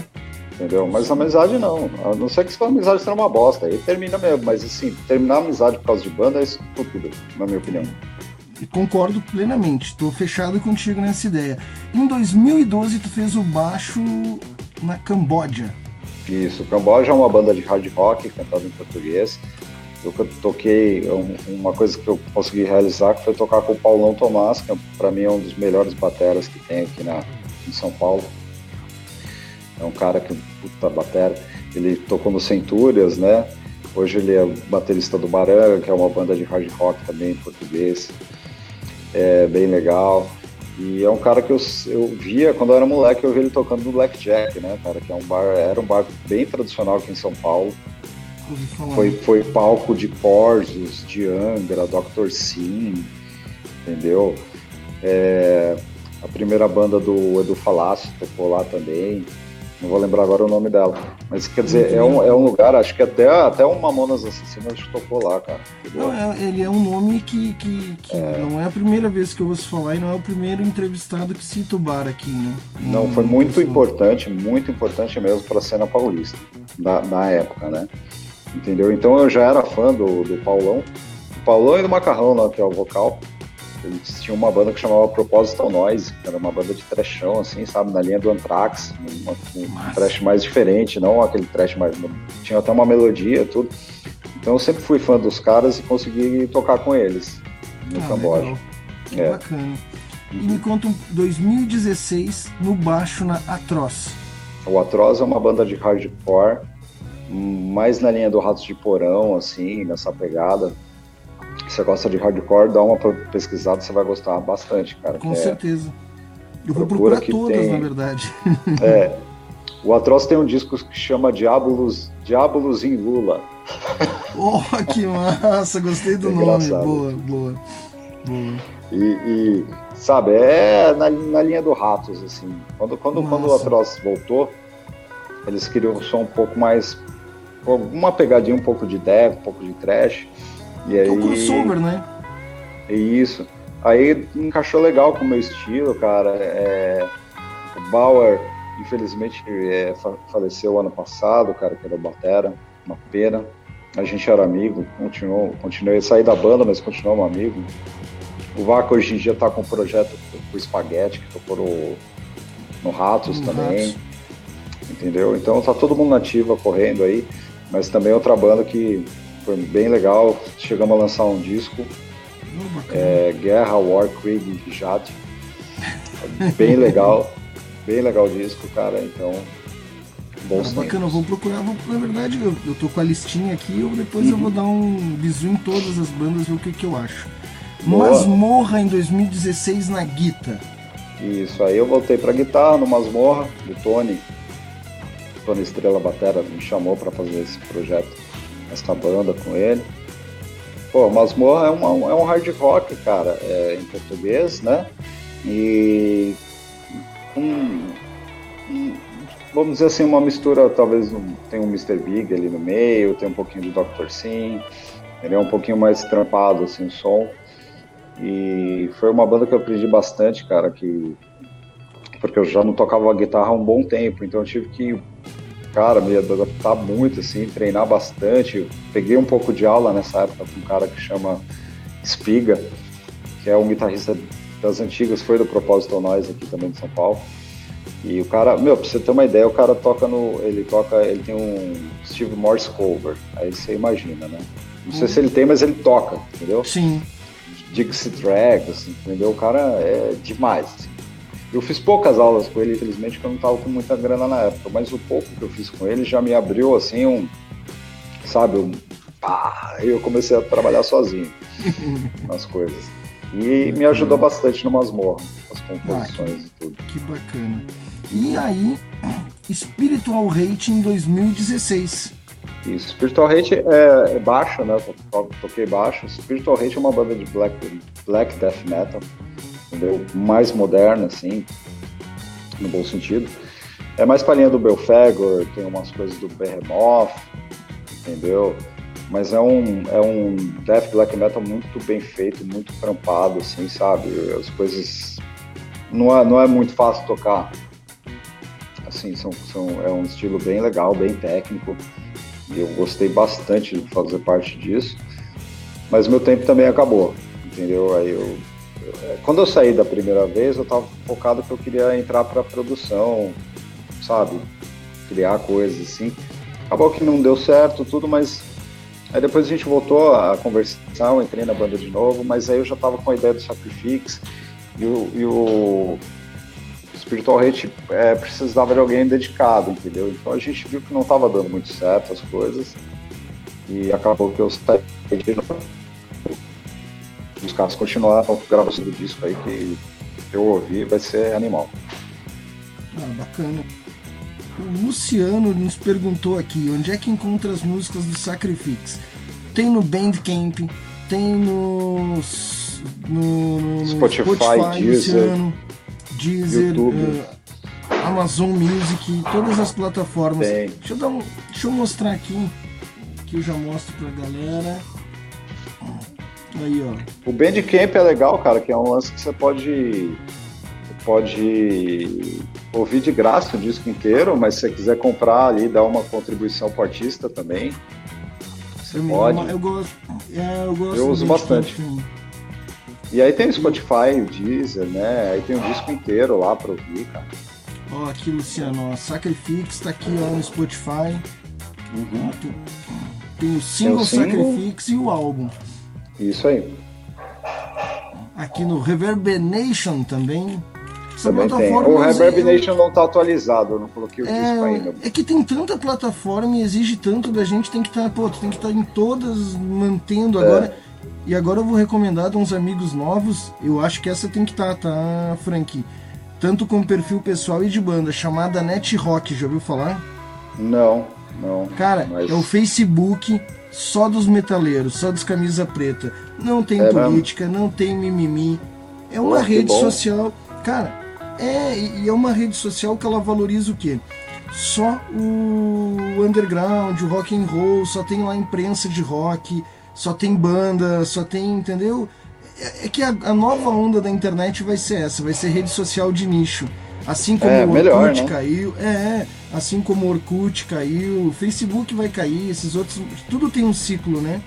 Entendeu? Mas amizade não. A não ser que sua amizade seja uma bosta. Aí termina mesmo. Mas assim, terminar a amizade por causa de banda é estúpido, na minha opinião concordo plenamente, estou fechado contigo nessa ideia. Em 2012 tu fez o baixo na Camboja. Isso, Camboja é uma banda de hard rock cantada em português. Eu toquei uma coisa que eu consegui realizar que foi tocar com o Paulão Tomás, que é, para mim é um dos melhores bateras que tem aqui na, em São Paulo. É um cara que puta batera. Ele tocou no Centúrias, né? Hoje ele é baterista do Baranga, que é uma banda de hard rock também em português é bem legal. E é um cara que eu, eu via, quando eu era moleque, eu vi ele tocando no Blackjack, né, cara? Que é um bar, era um bar bem tradicional aqui em São Paulo. Foi, foi palco de Portos, de Angra, Dr. Sim, entendeu? É, a primeira banda do Edu Falassi tocou lá também não vou lembrar agora o nome dela. Mas quer dizer, é um, é um lugar, acho que até, até o Mamonas Assassinas tocou lá, cara. Não, é, ele é um nome que, que, que é. não é a primeira vez que eu ouço falar e não é o primeiro entrevistado que cita o bar aqui, né? Não, foi muito importante, muito importante mesmo para a cena paulista, na, na época, né? Entendeu? Então eu já era fã do, do Paulão. O Paulão e do Macarrão, né, que é o vocal. Eles tinham uma banda que chamava Proposital Noise, que era uma banda de trashão, assim, sabe, na linha do Anthrax, uma, um trash mais diferente, não aquele trash mais. Tinha até uma melodia tudo. Então eu sempre fui fã dos caras e consegui tocar com eles no ah, Camboja. Legal. Que é. bacana. E me conta um 2016 no baixo na Atroz. O Atroz é uma banda de hardcore, mais na linha do Ratos de Porão, assim, nessa pegada você gosta de hardcore, dá uma pesquisada, você vai gostar bastante, cara. Com é, certeza. Eu vou procurar todas, tem, na verdade. É. O Atroz tem um disco que chama Diabolos, Diabolos em Lula. Oh, que massa! Gostei do é nome. Boa, boa, boa. E, e, sabe, é na, na, linha do Ratos, assim. Quando, quando, quando o Atroz voltou, eles queriam um som um pouco mais. Uma pegadinha um pouco de death, um pouco de trash. E aí, é o crossover, né? Isso. Aí encaixou legal com o meu estilo, cara. É, o Bauer, infelizmente, é, faleceu ano passado, cara, que era o Batera, uma pena. A gente era amigo, continuou, continuei a sair da banda, mas continuamos amigo. O Vaca hoje em dia tá com um projeto com o Spaghetti, que tocou no, no Ratos também. Ratos. Entendeu? Então tá todo mundo nativa correndo aí, mas também outra banda que foi bem legal. Chegamos a lançar um disco, oh, é, Guerra, War, Krieg, Jade. Bem legal, bem legal o disco, cara. Então, bons ah, Bacana, vou procurar. Vou, na verdade, eu, eu tô com a listinha aqui. Eu, depois uhum. eu vou dar um bisu em todas as bandas ver o que, que eu acho. Boa. Masmorra em 2016 na Guita. Isso, aí eu voltei pra guitarra no Masmorra, do Tony. Tony Estrela Batera me chamou para fazer esse projeto essa banda com ele. Pô, Masmorra é, uma, é um hard rock, cara, é, em português, né? E um, um, vamos dizer assim, uma mistura, talvez um, tem um Mr. Big ali no meio, tem um pouquinho de Dr. Sim, ele é um pouquinho mais trampado, assim, o som. E foi uma banda que eu aprendi bastante, cara, que porque eu já não tocava guitarra há um bom tempo, então eu tive que cara, me adaptar muito, assim, treinar bastante. Eu peguei um pouco de aula nessa época com um cara que chama Spiga, que é um guitarrista das antigas, foi do Propósito Nós aqui também de São Paulo. E o cara, meu, pra você ter uma ideia, o cara toca no. Ele toca, ele tem um Steve Morse cover. Aí você imagina, né? Não sei se ele tem, mas ele toca, entendeu? Sim. Dixie Tracks, assim, entendeu? O cara é demais. Assim. Eu fiz poucas aulas com ele, infelizmente, porque eu não estava com muita grana na época, mas o pouco que eu fiz com ele já me abriu, assim, um. Sabe, um. Pá, eu comecei a trabalhar sozinho nas coisas. E me ajudou bastante no masmorra, as composições ah, e tudo. Que bacana. E aí, Spiritual Hate em 2016. Isso, Spiritual Hate é, é baixo, né? Eu toquei baixo. Spiritual Hate é uma banda de black, black death metal entendeu? Mais moderna, assim, no bom sentido. É mais pra linha do Belfagor, tem umas coisas do Behemoth, entendeu? Mas é um, é um death black metal muito bem feito, muito trampado, assim, sabe? As coisas. Não é, não é muito fácil tocar. Assim, são, são, é um estilo bem legal, bem técnico. E eu gostei bastante de fazer parte disso. Mas meu tempo também acabou, entendeu? Aí eu quando eu saí da primeira vez, eu estava focado que eu queria entrar para produção, sabe? Criar coisas assim. Acabou que não deu certo, tudo, mas Aí depois a gente voltou a conversar, eu entrei na banda de novo, mas aí eu já tava com a ideia do Sacrifix e o, e o Spiritual Hate é, precisava de alguém dedicado, entendeu? Então a gente viu que não tava dando muito certo as coisas e acabou que eu saí de novo. Os caras continuaram gravando do disco aí que eu ouvi, vai ser animal. Ah, bacana. O Luciano nos perguntou aqui onde é que encontra as músicas do Sacrifix. Tem no Bandcamp, tem no, no, no Spotify, Spotify Deezer, Luciano, Deezer uh, Amazon Music, todas as plataformas. Deixa eu, dar um, deixa eu mostrar aqui, que eu já mostro pra galera. Aí, ó. O Bandcamp é legal, cara, que é um lance que você pode pode ouvir de graça o disco inteiro, mas se você quiser comprar ali, dar uma contribuição para o artista também, você eu pode. eu gosto, é, eu gosto. Eu uso bastante. E aí tem o Spotify, o Deezer, né? Aí tem o disco inteiro lá para ouvir, cara. Ó, aqui, Luciano, ó, Sacrifix tá aqui ó, no Spotify. Uhum. Tem, o single, o single Sacrifix e o álbum. Isso aí. Aqui no Reverberation também. Também tem. O Reverb Nation não está atualizado, eu não coloquei o é, disco ainda. É que tem tanta plataforma e exige tanto da gente, tem que estar, tá, pô, tem que estar tá em todas, mantendo agora. É. E agora eu vou recomendar a uns amigos novos, eu acho que essa tem que estar, tá, tá, Frank? Tanto com perfil pessoal e de banda, chamada Net Rock, já ouviu falar? Não, não. Cara, mas... é o Facebook só dos metaleiros, só dos camisa preta. Não tem é política, mesmo? não tem mimimi. É uma Pô, rede social. Cara, é, e é uma rede social que ela valoriza o quê? Só o underground, o rock and roll, só tem lá imprensa de rock, só tem banda, só tem, entendeu? É, é que a, a, nova onda da internet vai ser essa, vai ser rede social de nicho. Assim como é, o Orkut melhor, né? caiu, é, é, assim como o Orkut caiu, o Facebook vai cair, esses outros, tudo tem um ciclo, né?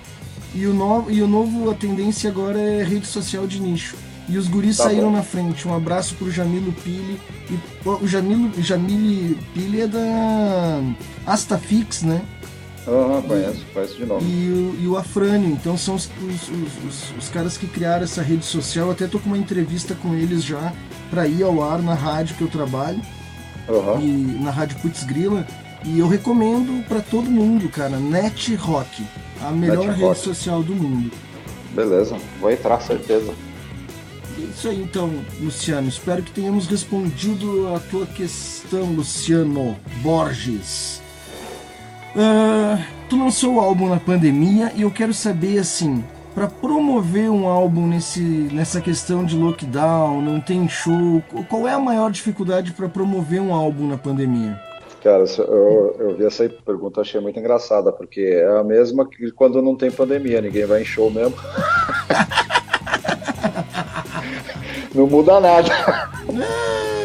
E o novo, e o novo a tendência agora é rede social de nicho. E os guris tá saíram bom. na frente. Um abraço pro Jamilo Pili. E, o Jamilo, Jamile Pili é da Astafix, né? Aham, conheço, conheço de novo. E, o, e o Afrânio, então são os, os, os, os, caras que criaram essa rede social. Eu até tô com uma entrevista com eles já para ir ao ar na rádio que eu trabalho. Uhum. E na Rádio Putz Grila. E eu recomendo para todo mundo, cara, Net Rock, a melhor Net rede Rock. social do mundo. Beleza, vou entrar, certeza. Isso aí então, Luciano. Espero que tenhamos respondido a tua questão, Luciano Borges. Uh, tu lançou o álbum na pandemia e eu quero saber assim, para promover um álbum nesse, nessa questão de lockdown, não tem show, qual é a maior dificuldade para promover um álbum na pandemia? Cara, eu, eu vi essa pergunta, achei muito engraçada, porque é a mesma que quando não tem pandemia, ninguém vai em show mesmo. não muda nada.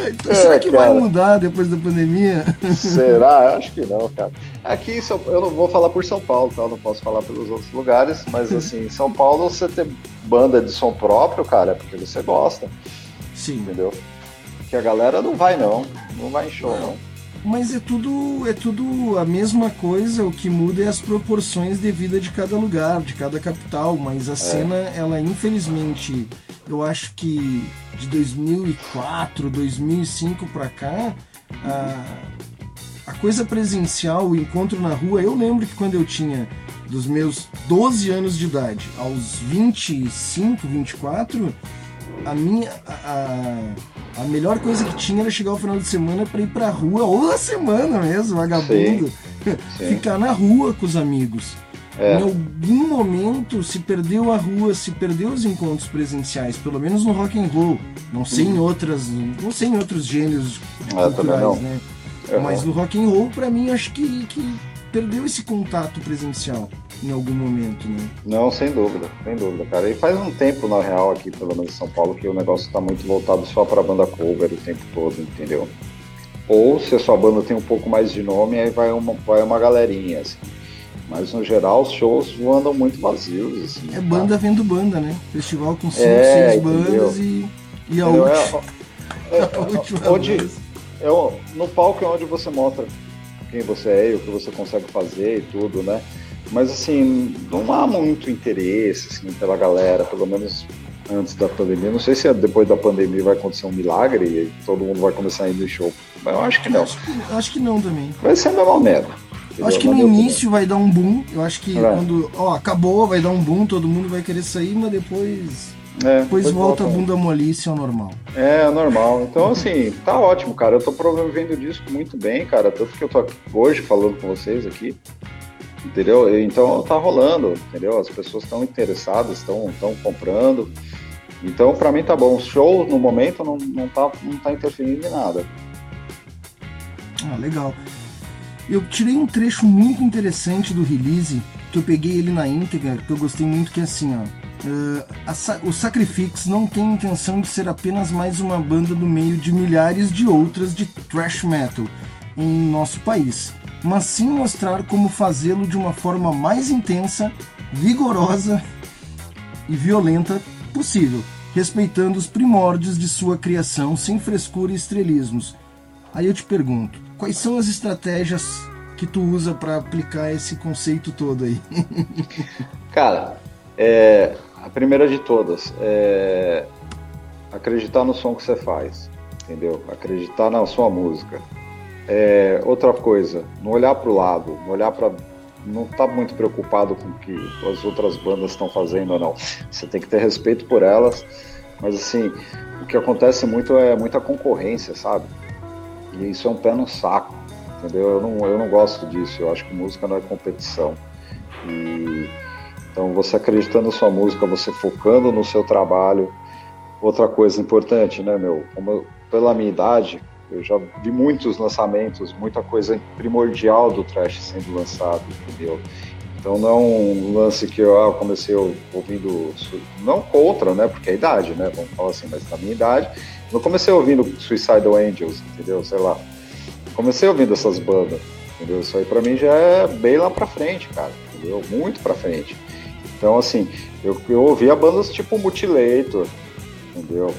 É, então, será que cara. vai mudar depois da pandemia? Será? Acho que não, cara. Aqui São, eu não vou falar por São Paulo, tá? Eu não posso falar pelos outros lugares, mas assim, em São Paulo você ter banda de som próprio, cara, é porque você gosta. Sim. Entendeu? Que a galera não vai não, não vai em show não. não. Mas é tudo, é tudo a mesma coisa, o que muda é as proporções de vida de cada lugar, de cada capital, mas a é. cena, ela infelizmente eu acho que de 2004, 2005 para cá, a, a coisa presencial, o encontro na rua, eu lembro que quando eu tinha dos meus 12 anos de idade aos 25, 24, a minha a, a melhor coisa que tinha era chegar ao final de semana para ir pra rua, ou a semana mesmo, vagabundo, sim, sim. ficar na rua com os amigos. É. Em algum momento se perdeu a rua, se perdeu os encontros presenciais, pelo menos no rock and roll. Não sei em outras, não sei em outros gêneros é, culturais, né? Uhum. Mas no rock and roll, para mim, acho que, que perdeu esse contato presencial em algum momento, né? Não, sem dúvida, sem dúvida, cara. E faz um tempo, na real, aqui, pelo menos em São Paulo, que o negócio tá muito voltado só pra banda cover o tempo todo, entendeu? Ou se a sua banda tem um pouco mais de nome, aí vai uma, vai uma galerinha, assim. Mas no geral os shows andam muito vazios. Assim, é banda tá? vendo banda, né? Festival com cinco, é, seis bandas e, e a última. É, é, a última onde, é, no palco é onde você mostra quem você é e o que você consegue fazer e tudo, né? Mas assim, não há muito interesse assim, pela galera, pelo menos antes da pandemia. Não sei se depois da pandemia vai acontecer um milagre e todo mundo vai começar a ir no show. Mas eu acho que não. Acho que, acho que não também. Vai ser a mesma merda. Eu acho que no início vai dar um boom. Eu acho que é. quando ó, acabou, vai dar um boom, todo mundo vai querer sair, mas depois. É, depois, volta a bunda molice ao normal. É, normal. Então, assim, tá ótimo, cara. Eu tô promovendo o disco muito bem, cara. Tanto que eu tô hoje falando com vocês aqui. Entendeu? Então tá rolando, entendeu? As pessoas estão interessadas, estão comprando. Então, para mim tá bom. O show, no momento, não, não, tá, não tá interferindo em nada. Ah, legal. Eu tirei um trecho muito interessante do release, que eu peguei ele na íntegra, que eu gostei muito, que é assim, ó. Uh, a, o Sacrifix não tem intenção de ser apenas mais uma banda do meio de milhares de outras de thrash metal em nosso país, mas sim mostrar como fazê-lo de uma forma mais intensa, vigorosa e violenta possível, respeitando os primórdios de sua criação sem frescura e estrelismos. Aí eu te pergunto, Quais são as estratégias que tu usa para aplicar esse conceito todo aí? Cara, é, a primeira de todas é acreditar no som que você faz, entendeu? Acreditar na sua música. É, outra coisa, não olhar para o lado, não olhar para não tá muito preocupado com o que as outras bandas estão fazendo ou não. Você tem que ter respeito por elas, mas assim, o que acontece muito é muita concorrência, sabe? E isso é um pé no saco, entendeu? Eu não, eu não gosto disso, eu acho que música não é competição. E, então, você acreditando na sua música, você focando no seu trabalho. Outra coisa importante, né, meu? Como eu, pela minha idade, eu já vi muitos lançamentos, muita coisa primordial do trash sendo lançado, entendeu? Então não é um lance que eu, ah, comecei ouvindo, não contra, né? Porque é a idade, né? Vamos falar assim, mas na minha idade, eu comecei ouvindo Suicidal Angels, entendeu? Sei lá. Comecei ouvindo essas bandas, entendeu? Isso aí pra mim já é bem lá pra frente, cara, entendeu? Muito pra frente. Então, assim, eu, eu ouvia bandas tipo Mutilator, entendeu?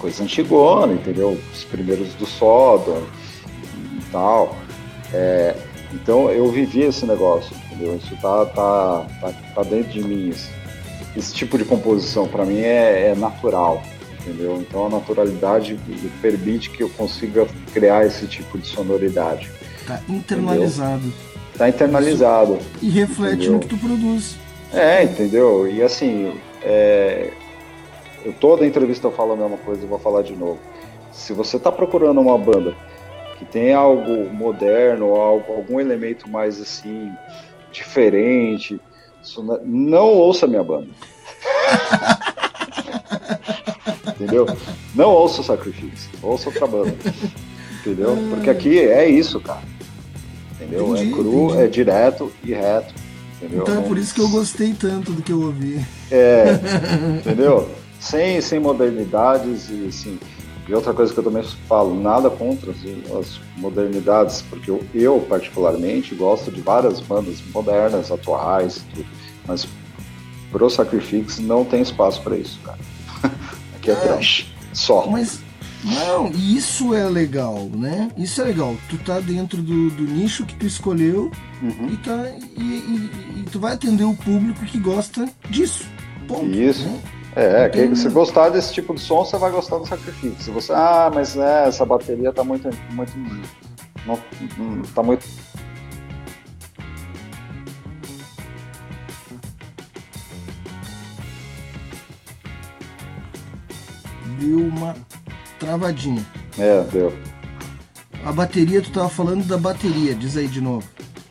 Coisa antigona, entendeu? Os primeiros do Sodom e tal. É, então, eu vivi esse negócio, entendeu? Isso tá, tá, tá, tá dentro de mim. Esse, esse tipo de composição, para mim, é, é natural entendeu? Então a naturalidade permite que eu consiga criar esse tipo de sonoridade. Tá internalizado. Entendeu? Tá internalizado. E reflete entendeu? no que tu produz. É, entendeu? E assim, é... eu toda entrevista eu falo a mesma coisa, eu vou falar de novo. Se você está procurando uma banda que tem algo moderno, algo, algum elemento mais assim diferente, não ouça minha banda. entendeu? Não ouça o sacrifício, ouça outra banda, entendeu? Porque aqui é isso, cara, entendeu? Entendi, é cru, entendi. é direto e reto, entendeu? Então é por isso que eu gostei tanto do que eu ouvi. É, entendeu? Sem, sem modernidades e assim. E outra coisa que eu também falo, nada contra as modernidades, porque eu, eu, particularmente gosto de várias bandas modernas, atuais, tudo, mas pro Sacrifix não tem espaço para isso, cara que é, é trash. Só. Mas não, isso é legal, né? Isso é legal. Tu tá dentro do, do nicho que tu escolheu uhum. e, tá, e, e, e, tu vai atender o público que gosta disso. Ponto, isso. Né? É, que, se gostar desse tipo de som, você vai gostar do sacrifício. Se você, ah, mas é, essa bateria tá muito, muito, não, tá muito deu uma travadinha. É, deu. A bateria, tu tava falando da bateria, diz aí de novo.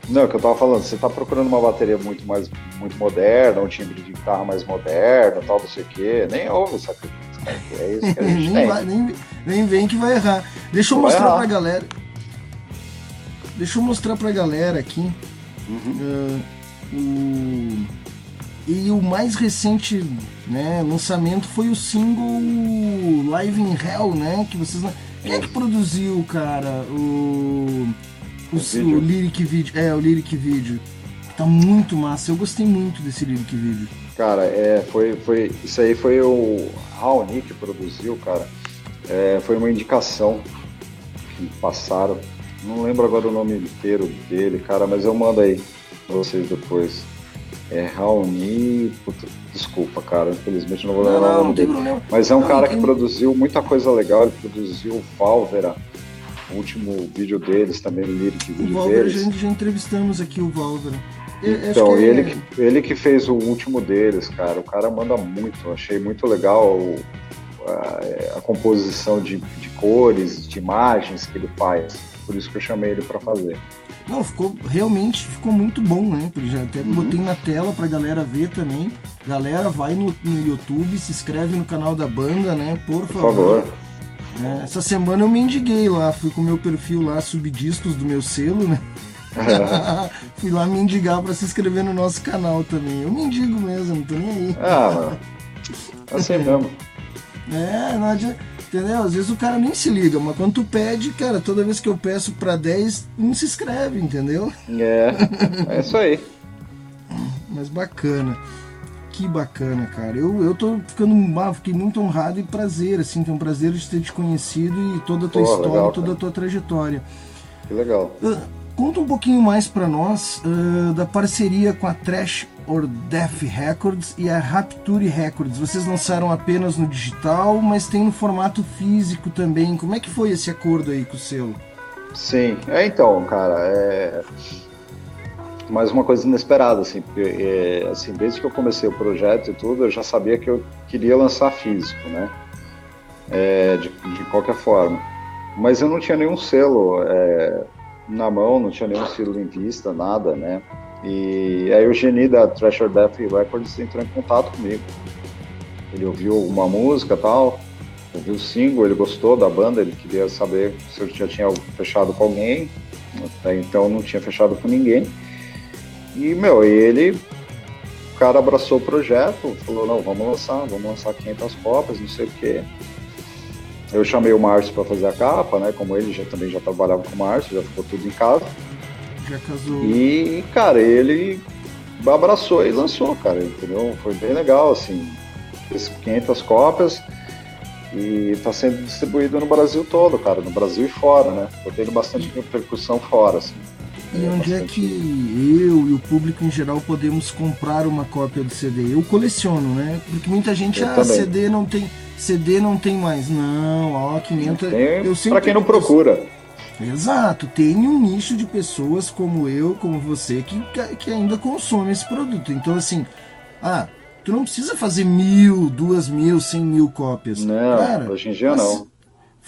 Não, é o que eu tava falando, você tá procurando uma bateria muito mais muito moderna, um timbre de guitarra mais moderno, tal, não sei o quê. Nem ouve essa É isso que a gente nem, vai- nem, nem vem que vai errar. Deixa eu Vai mostrar errar. pra galera. Deixa eu mostrar pra galera aqui. Uhum. o... E o mais recente né, lançamento foi o single Live in Hell, né? Que vocês. Quem é que produziu, cara? O. O, O Lyric Video. É, o Lyric Video. Tá muito massa. Eu gostei muito desse Lyric Video. Cara, é, foi, foi, isso aí foi o Raoni que produziu, cara. É, foi uma indicação que passaram. Não lembro agora o nome inteiro dele, cara, mas eu mando aí pra vocês depois. É Raoni. Puta, desculpa, cara, infelizmente não vou Não, lembrar o não, nome não tem problema. Mas é um Não, cara que produziu muita coisa legal. Ele produziu o Valvera, o último vídeo deles, também o lyric O vídeo Valver, deles. já, já entrevistamos aqui o Valver. Eu acho Então, que é- ele, que, ele que fez o último deles, cara. O cara manda muito. Eu achei muito legal o- a, a composição de, de cores, de imagens que ele faz. Por isso que eu chamei ele pra fazer. Não, ficou realmente ficou muito bom, né? Porque já até Uhum. botei na tela pra galera ver também. Galera, vai no, no YouTube, se inscreve no canal da banda, né? Por Por favor. Favor. É, essa semana eu mendiguei lá, fui com o meu perfil lá, subdiscos do meu selo, né? fui lá mendigar pra se inscrever no nosso canal também. Eu mendigo mesmo, não tô nem aí. ah, mano. Assim mesmo. É, não adianta. Entendeu? Às vezes o cara nem se liga, mas quando tu pede, cara, toda vez que eu peço pra 10, não se inscreve, entendeu? É, é isso aí. Mas bacana. Que bacana, cara. Eu, eu tô ficando. ah, fiquei muito honrado e prazer, assim, tem um prazer de ter te conhecido e toda a tua Pô, história, legal, toda a tua trajetória. Que legal. Ah, conta um pouquinho mais pra nós ah, da parceria com a Trash or Death Records e a Rapture Records. Vocês lançaram apenas no digital, mas tem no formato físico também. Como é que foi esse acordo aí com o selo? Sim, é então, cara, é mais uma coisa inesperada, assim, porque é, assim, desde que eu comecei o projeto e tudo, eu já sabia que eu queria lançar físico, né? É, de, de qualquer forma. Mas eu não tinha nenhum selo é, na mão, não tinha nenhum selo em vista, nada, né? E aí o Geni da Treasure Death Records entrou em contato comigo. Ele ouviu uma música tal, ouviu o single, ele gostou da banda, ele queria saber se eu já tinha fechado com alguém, até então não tinha fechado com ninguém. E, meu, ele, o cara abraçou o projeto, falou, não, vamos lançar, vamos lançar 500 cópias, não sei o quê. Eu chamei o Márcio para fazer a capa, né, como ele já, também já trabalhava com o Márcio, já ficou tudo em casa. Já casou. E, cara, ele abraçou e lançou, cara, entendeu? Foi bem legal, assim, fez 500 cópias e tá sendo distribuído no Brasil todo, cara, no Brasil e fora, né? Tô tendo bastante repercussão fora, assim. E onde é que eu e o público em geral podemos comprar uma cópia do CD? Eu coleciono, né? Porque muita gente, Eu ah, também. CD não tem, CD não tem mais. Não, ó, 500. Tem eu sempre pra quem não procura. Exato, tem um nicho de pessoas como eu, como você, que, que ainda consome esse produto. Então, assim, ah, tu não precisa fazer mil, duas mil, cem mil cópias. Não, Cara, hoje em dia faz- não.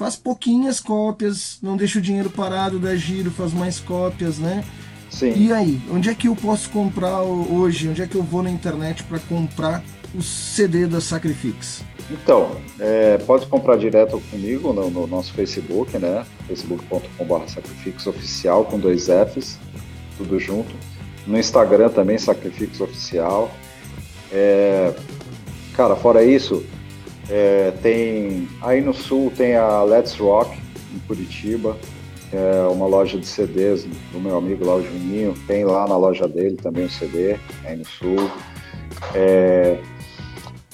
Faz pouquinhas cópias, não deixa o dinheiro parado, dá giro, faz mais cópias, né? Sim. E aí, onde é que eu posso comprar hoje? Onde é que eu vou na internet para comprar o CD da Sacrifix? Então, é, pode comprar direto comigo no, no nosso Facebook, né? facebook.com.br Sacrifix Oficial com dois Fs, tudo junto. No Instagram também, Sacrifix Oficial. É, cara, fora isso, é, tem aí no sul tem a Let's Rock em Curitiba, é uma loja de CDs do meu amigo lá, o Juninho. Tem lá na loja dele também o CD, aí no sul. É,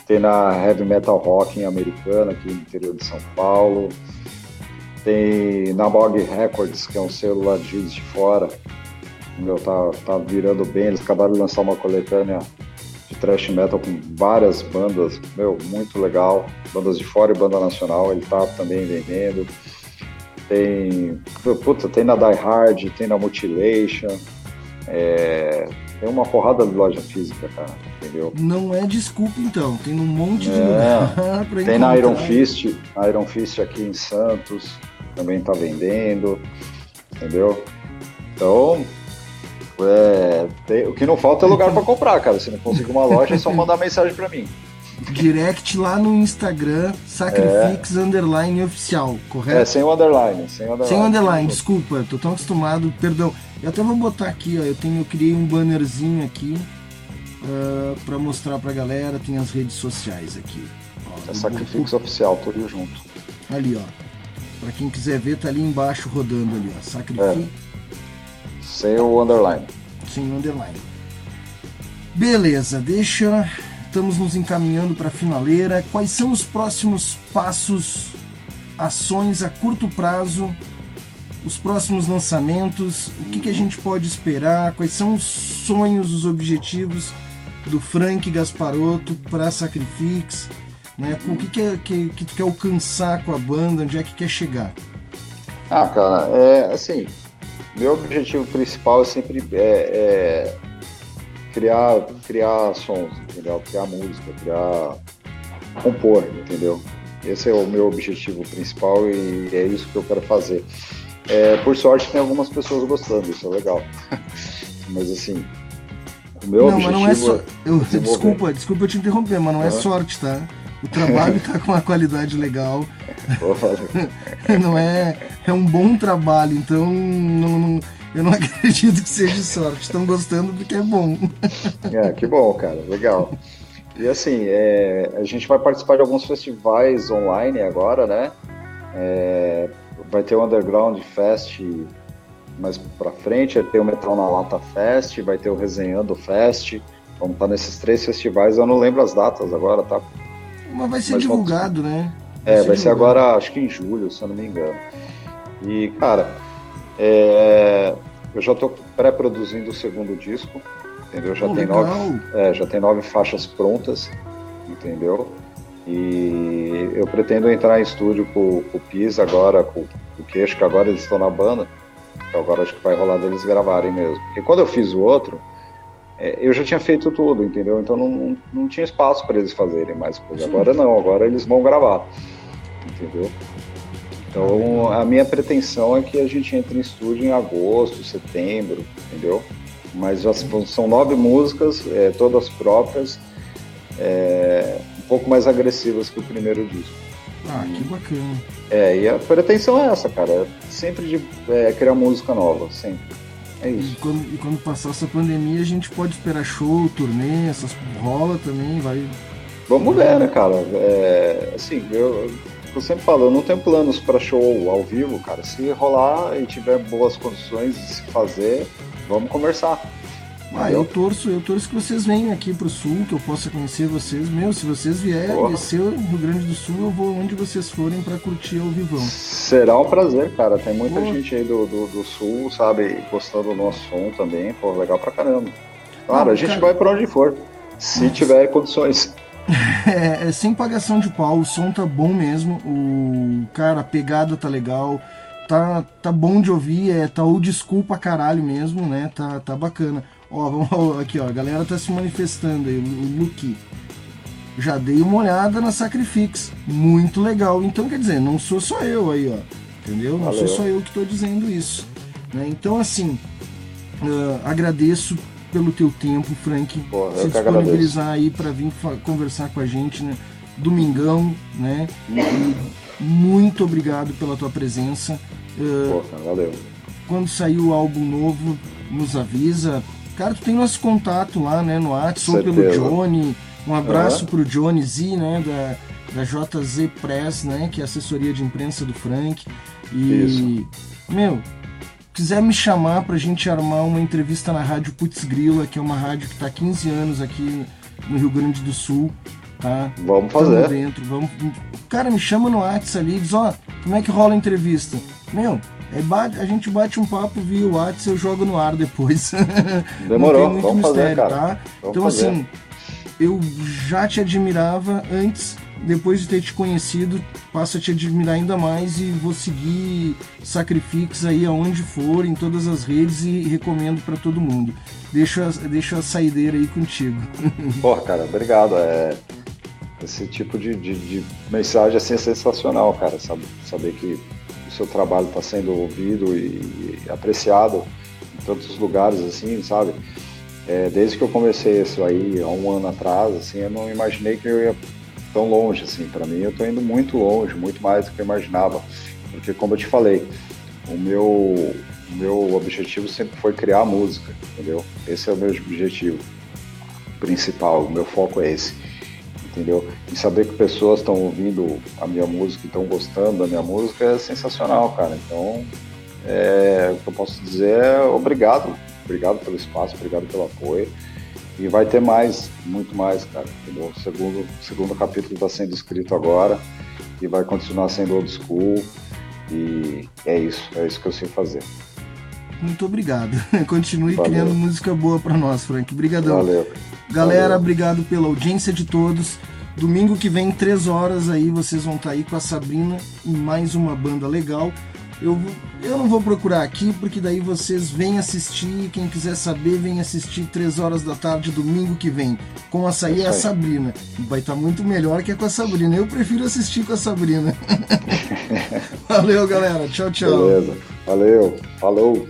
tem na Heavy Metal Rock em Americana, aqui no interior de São Paulo. Tem na Bog Records, que é um lá de de Fora. Meu, tá, tá virando bem. Eles acabaram de lançar uma coletânea de thrash metal com várias bandas, meu, muito legal. Bandas de fora e banda nacional, ele tá também vendendo. Tem, puta, tem na Die Hard, tem na Mutilation. É, tem uma porrada de loja física, cara, entendeu? Não é desculpa então, tem um monte de É, lugar pra Tem na Iron encontrar. Fist, a Iron Fist aqui em Santos, também tá vendendo, entendeu? Então, É, tem, o que não falta é lugar para comprar, cara. Se não conseguir uma loja, é só mandar mensagem para mim. Direct lá no Instagram, Sacrifix é. Underline Oficial, correto? É, sem o underline. Sem o underline, sem underline desculpa, tô tão acostumado, perdão. Eu até vou botar aqui, ó, eu, tenho, eu criei um bannerzinho aqui uh, ah, para mostrar pra galera, tem as redes sociais aqui. Ó, é Sacrifix vou... Oficial, tudo junto. Ali, ó. Pra quem quiser ver, tá ali embaixo rodando ali, ó. Sacrifix. É. Sem o underline. Sem o underline. Beleza, deixa estamos nos encaminhando para a finaleira. Quais são os próximos passos, ações a curto prazo, os próximos lançamentos? O que, que a gente pode esperar? Quais são os sonhos, os objetivos do Frank Gasparotto para Sacrifix? Né? O que, que, é, que, que tu quer alcançar com a banda? Onde é que quer chegar? Ah, cara, é assim. Meu objetivo principal é sempre é, é criar, criar sons, entendeu? Criar música, criar. compor, entendeu? Esse é o meu objetivo principal e é isso que eu quero fazer. É, por sorte, tem algumas pessoas gostando, isso é legal. mas assim, o meu não, objetivo. Mas não é so... É eu, desculpa, desculpa eu te interromper, mas não é sorte, tá? O trabalho tá com uma qualidade legal. não é. É um bom trabalho, então não, não eu não acredito que seja sorte. Estão gostando porque é bom. É, que bom, cara. Legal. E assim, é, a gente vai participar de alguns festivais online agora, né? É, vai ter o Underground Fest mais pra frente, vai ter o Metal na Lata Fest, vai ter o Resenhando Fest. Vamos estar nesses três festivais, eu não lembro as datas agora, tá? Mas vai ser Mas divulgado, vamos... né? Vai é, ser vai divulgado. ser agora, acho que em julho, se eu não me engano. E, cara, é, eu já estou pré-produzindo o segundo disco, entendeu? Já, oh, tem nove, é, já tem nove faixas prontas, entendeu? E eu pretendo entrar em estúdio com, com o Pisa agora, com, com o Queixo, que agora eles estão na banda. Então agora acho que vai rolar deles gravarem mesmo. Porque quando eu fiz o outro, é, eu já tinha feito tudo, entendeu? Então não, não, não tinha espaço para eles fazerem mais coisa. Agora não, agora eles vão gravar, entendeu? Então, a minha pretensão é que a gente entre em estúdio em agosto, setembro, entendeu? Mas já são nove músicas, é, todas próprias, é, um pouco mais agressivas que o primeiro disco. Ah, que bacana. É, e a pretensão é essa, cara, é sempre de é, criar música nova, sempre. É isso. E quando, e quando, passar essa pandemia, a gente pode esperar show, turnê, essas rola também, vai. Vamos ver, né, cara? É, assim, eu, eu sempre falo, eu não tenho planos para show ao vivo, cara. Se rolar e tiver boas condições de se fazer, vamos conversar. Ah, eu torço, eu torço que vocês venham aqui pro sul, que eu possa conhecer vocês. Meu, se vocês vierem descer o Rio Grande do Sul, eu vou onde vocês forem para curtir ao vivão. Será um prazer, cara. Tem muita gente aí do, do, do, sul, sabe, gostando do nosso som também. Pô, legal pra caramba. Claro, ah, a gente cara... vai para onde for, se Nossa. tiver condições. É, é, sem pagação de pau, o som tá bom mesmo, o cara, a pegada tá legal, tá, tá bom de ouvir, é, tá o desculpa caralho mesmo, né? Tá, tá bacana. Ó, vamos aqui, ó, a galera tá se manifestando aí, o, o Luke. Já dei uma olhada na Sacrifix, muito legal. Então, quer dizer, não sou só eu aí, ó, entendeu? Não Valeu. sou só eu que tô dizendo isso. Né? Então, assim, uh, agradeço pelo teu tempo, Frank. Pô, se disponibilizar aí para vir conversar com a gente, né? Domingão, né? E muito obrigado pela tua presença. Uh, Pô, valeu. Quando sair o álbum novo, nos avisa. Cara, tu tem nosso contato lá, né, no WhatsApp, ou pelo Johnny. Um abraço uhum. pro Johnny Z, né, da, da JZ Press, né, que é a assessoria de imprensa do Frank. E, Isso. meu, quiser me chamar pra gente armar uma entrevista na Rádio Putz Grila, que é uma rádio que tá há 15 anos aqui no Rio Grande do Sul, tá? Vamos fazer. Tamo dentro, vamos... Cara, me chama no WhatsApp ali e diz, ó, como é que rola a entrevista? Meu, é bate, a gente bate um papo via WhatsApp e eu jogo no ar depois. Demorou, Não tem muito vamos mistério, fazer, cara. tá? Vamos então, fazer. assim, eu já te admirava antes depois de ter te conhecido, passo a te admirar ainda mais e vou seguir Sacrifix aí aonde for, em todas as redes e recomendo para todo mundo. Deixa, deixa a saideira aí contigo. Porra, cara, obrigado. É, esse tipo de, de, de mensagem assim, é sensacional, cara. Sabe, saber que o seu trabalho está sendo ouvido e, e apreciado. tantos lugares assim, sabe? É, desde que eu comecei isso aí há um ano atrás, assim, eu não imaginei que eu ia tão longe, assim. Para mim, eu estou indo muito longe, muito mais do que eu imaginava, porque como eu te falei, o meu o meu objetivo sempre foi criar música, entendeu? Esse é o meu objetivo principal, o meu foco é esse, entendeu? E saber que pessoas estão ouvindo a minha música e estão gostando da minha música é sensacional, cara. Então, é, o que eu posso dizer é obrigado, obrigado pelo espaço, obrigado pelo apoio. E vai ter mais, muito mais, cara. Entendeu? O segundo, segundo capítulo está sendo escrito agora e vai continuar sendo old school. E é isso, é isso que eu sei fazer. Muito obrigado. Continue Valeu. criando música boa para nós, Frank. Obrigadão. Valeu. Galera, Valeu. obrigado pela audiência de todos. Domingo que vem, três horas aí, vocês vão estar tá aí com a Sabrina e mais uma banda legal. Eu, eu não vou procurar aqui, porque daí vocês vêm assistir. Quem quiser saber, vem assistir três horas da tarde, domingo que vem. Com açaí é a Sabrina. Vai estar tá muito melhor que é com a Sabrina. Eu prefiro assistir com a Sabrina. Valeu, galera. Tchau, tchau. Beleza. Valeu. Falou.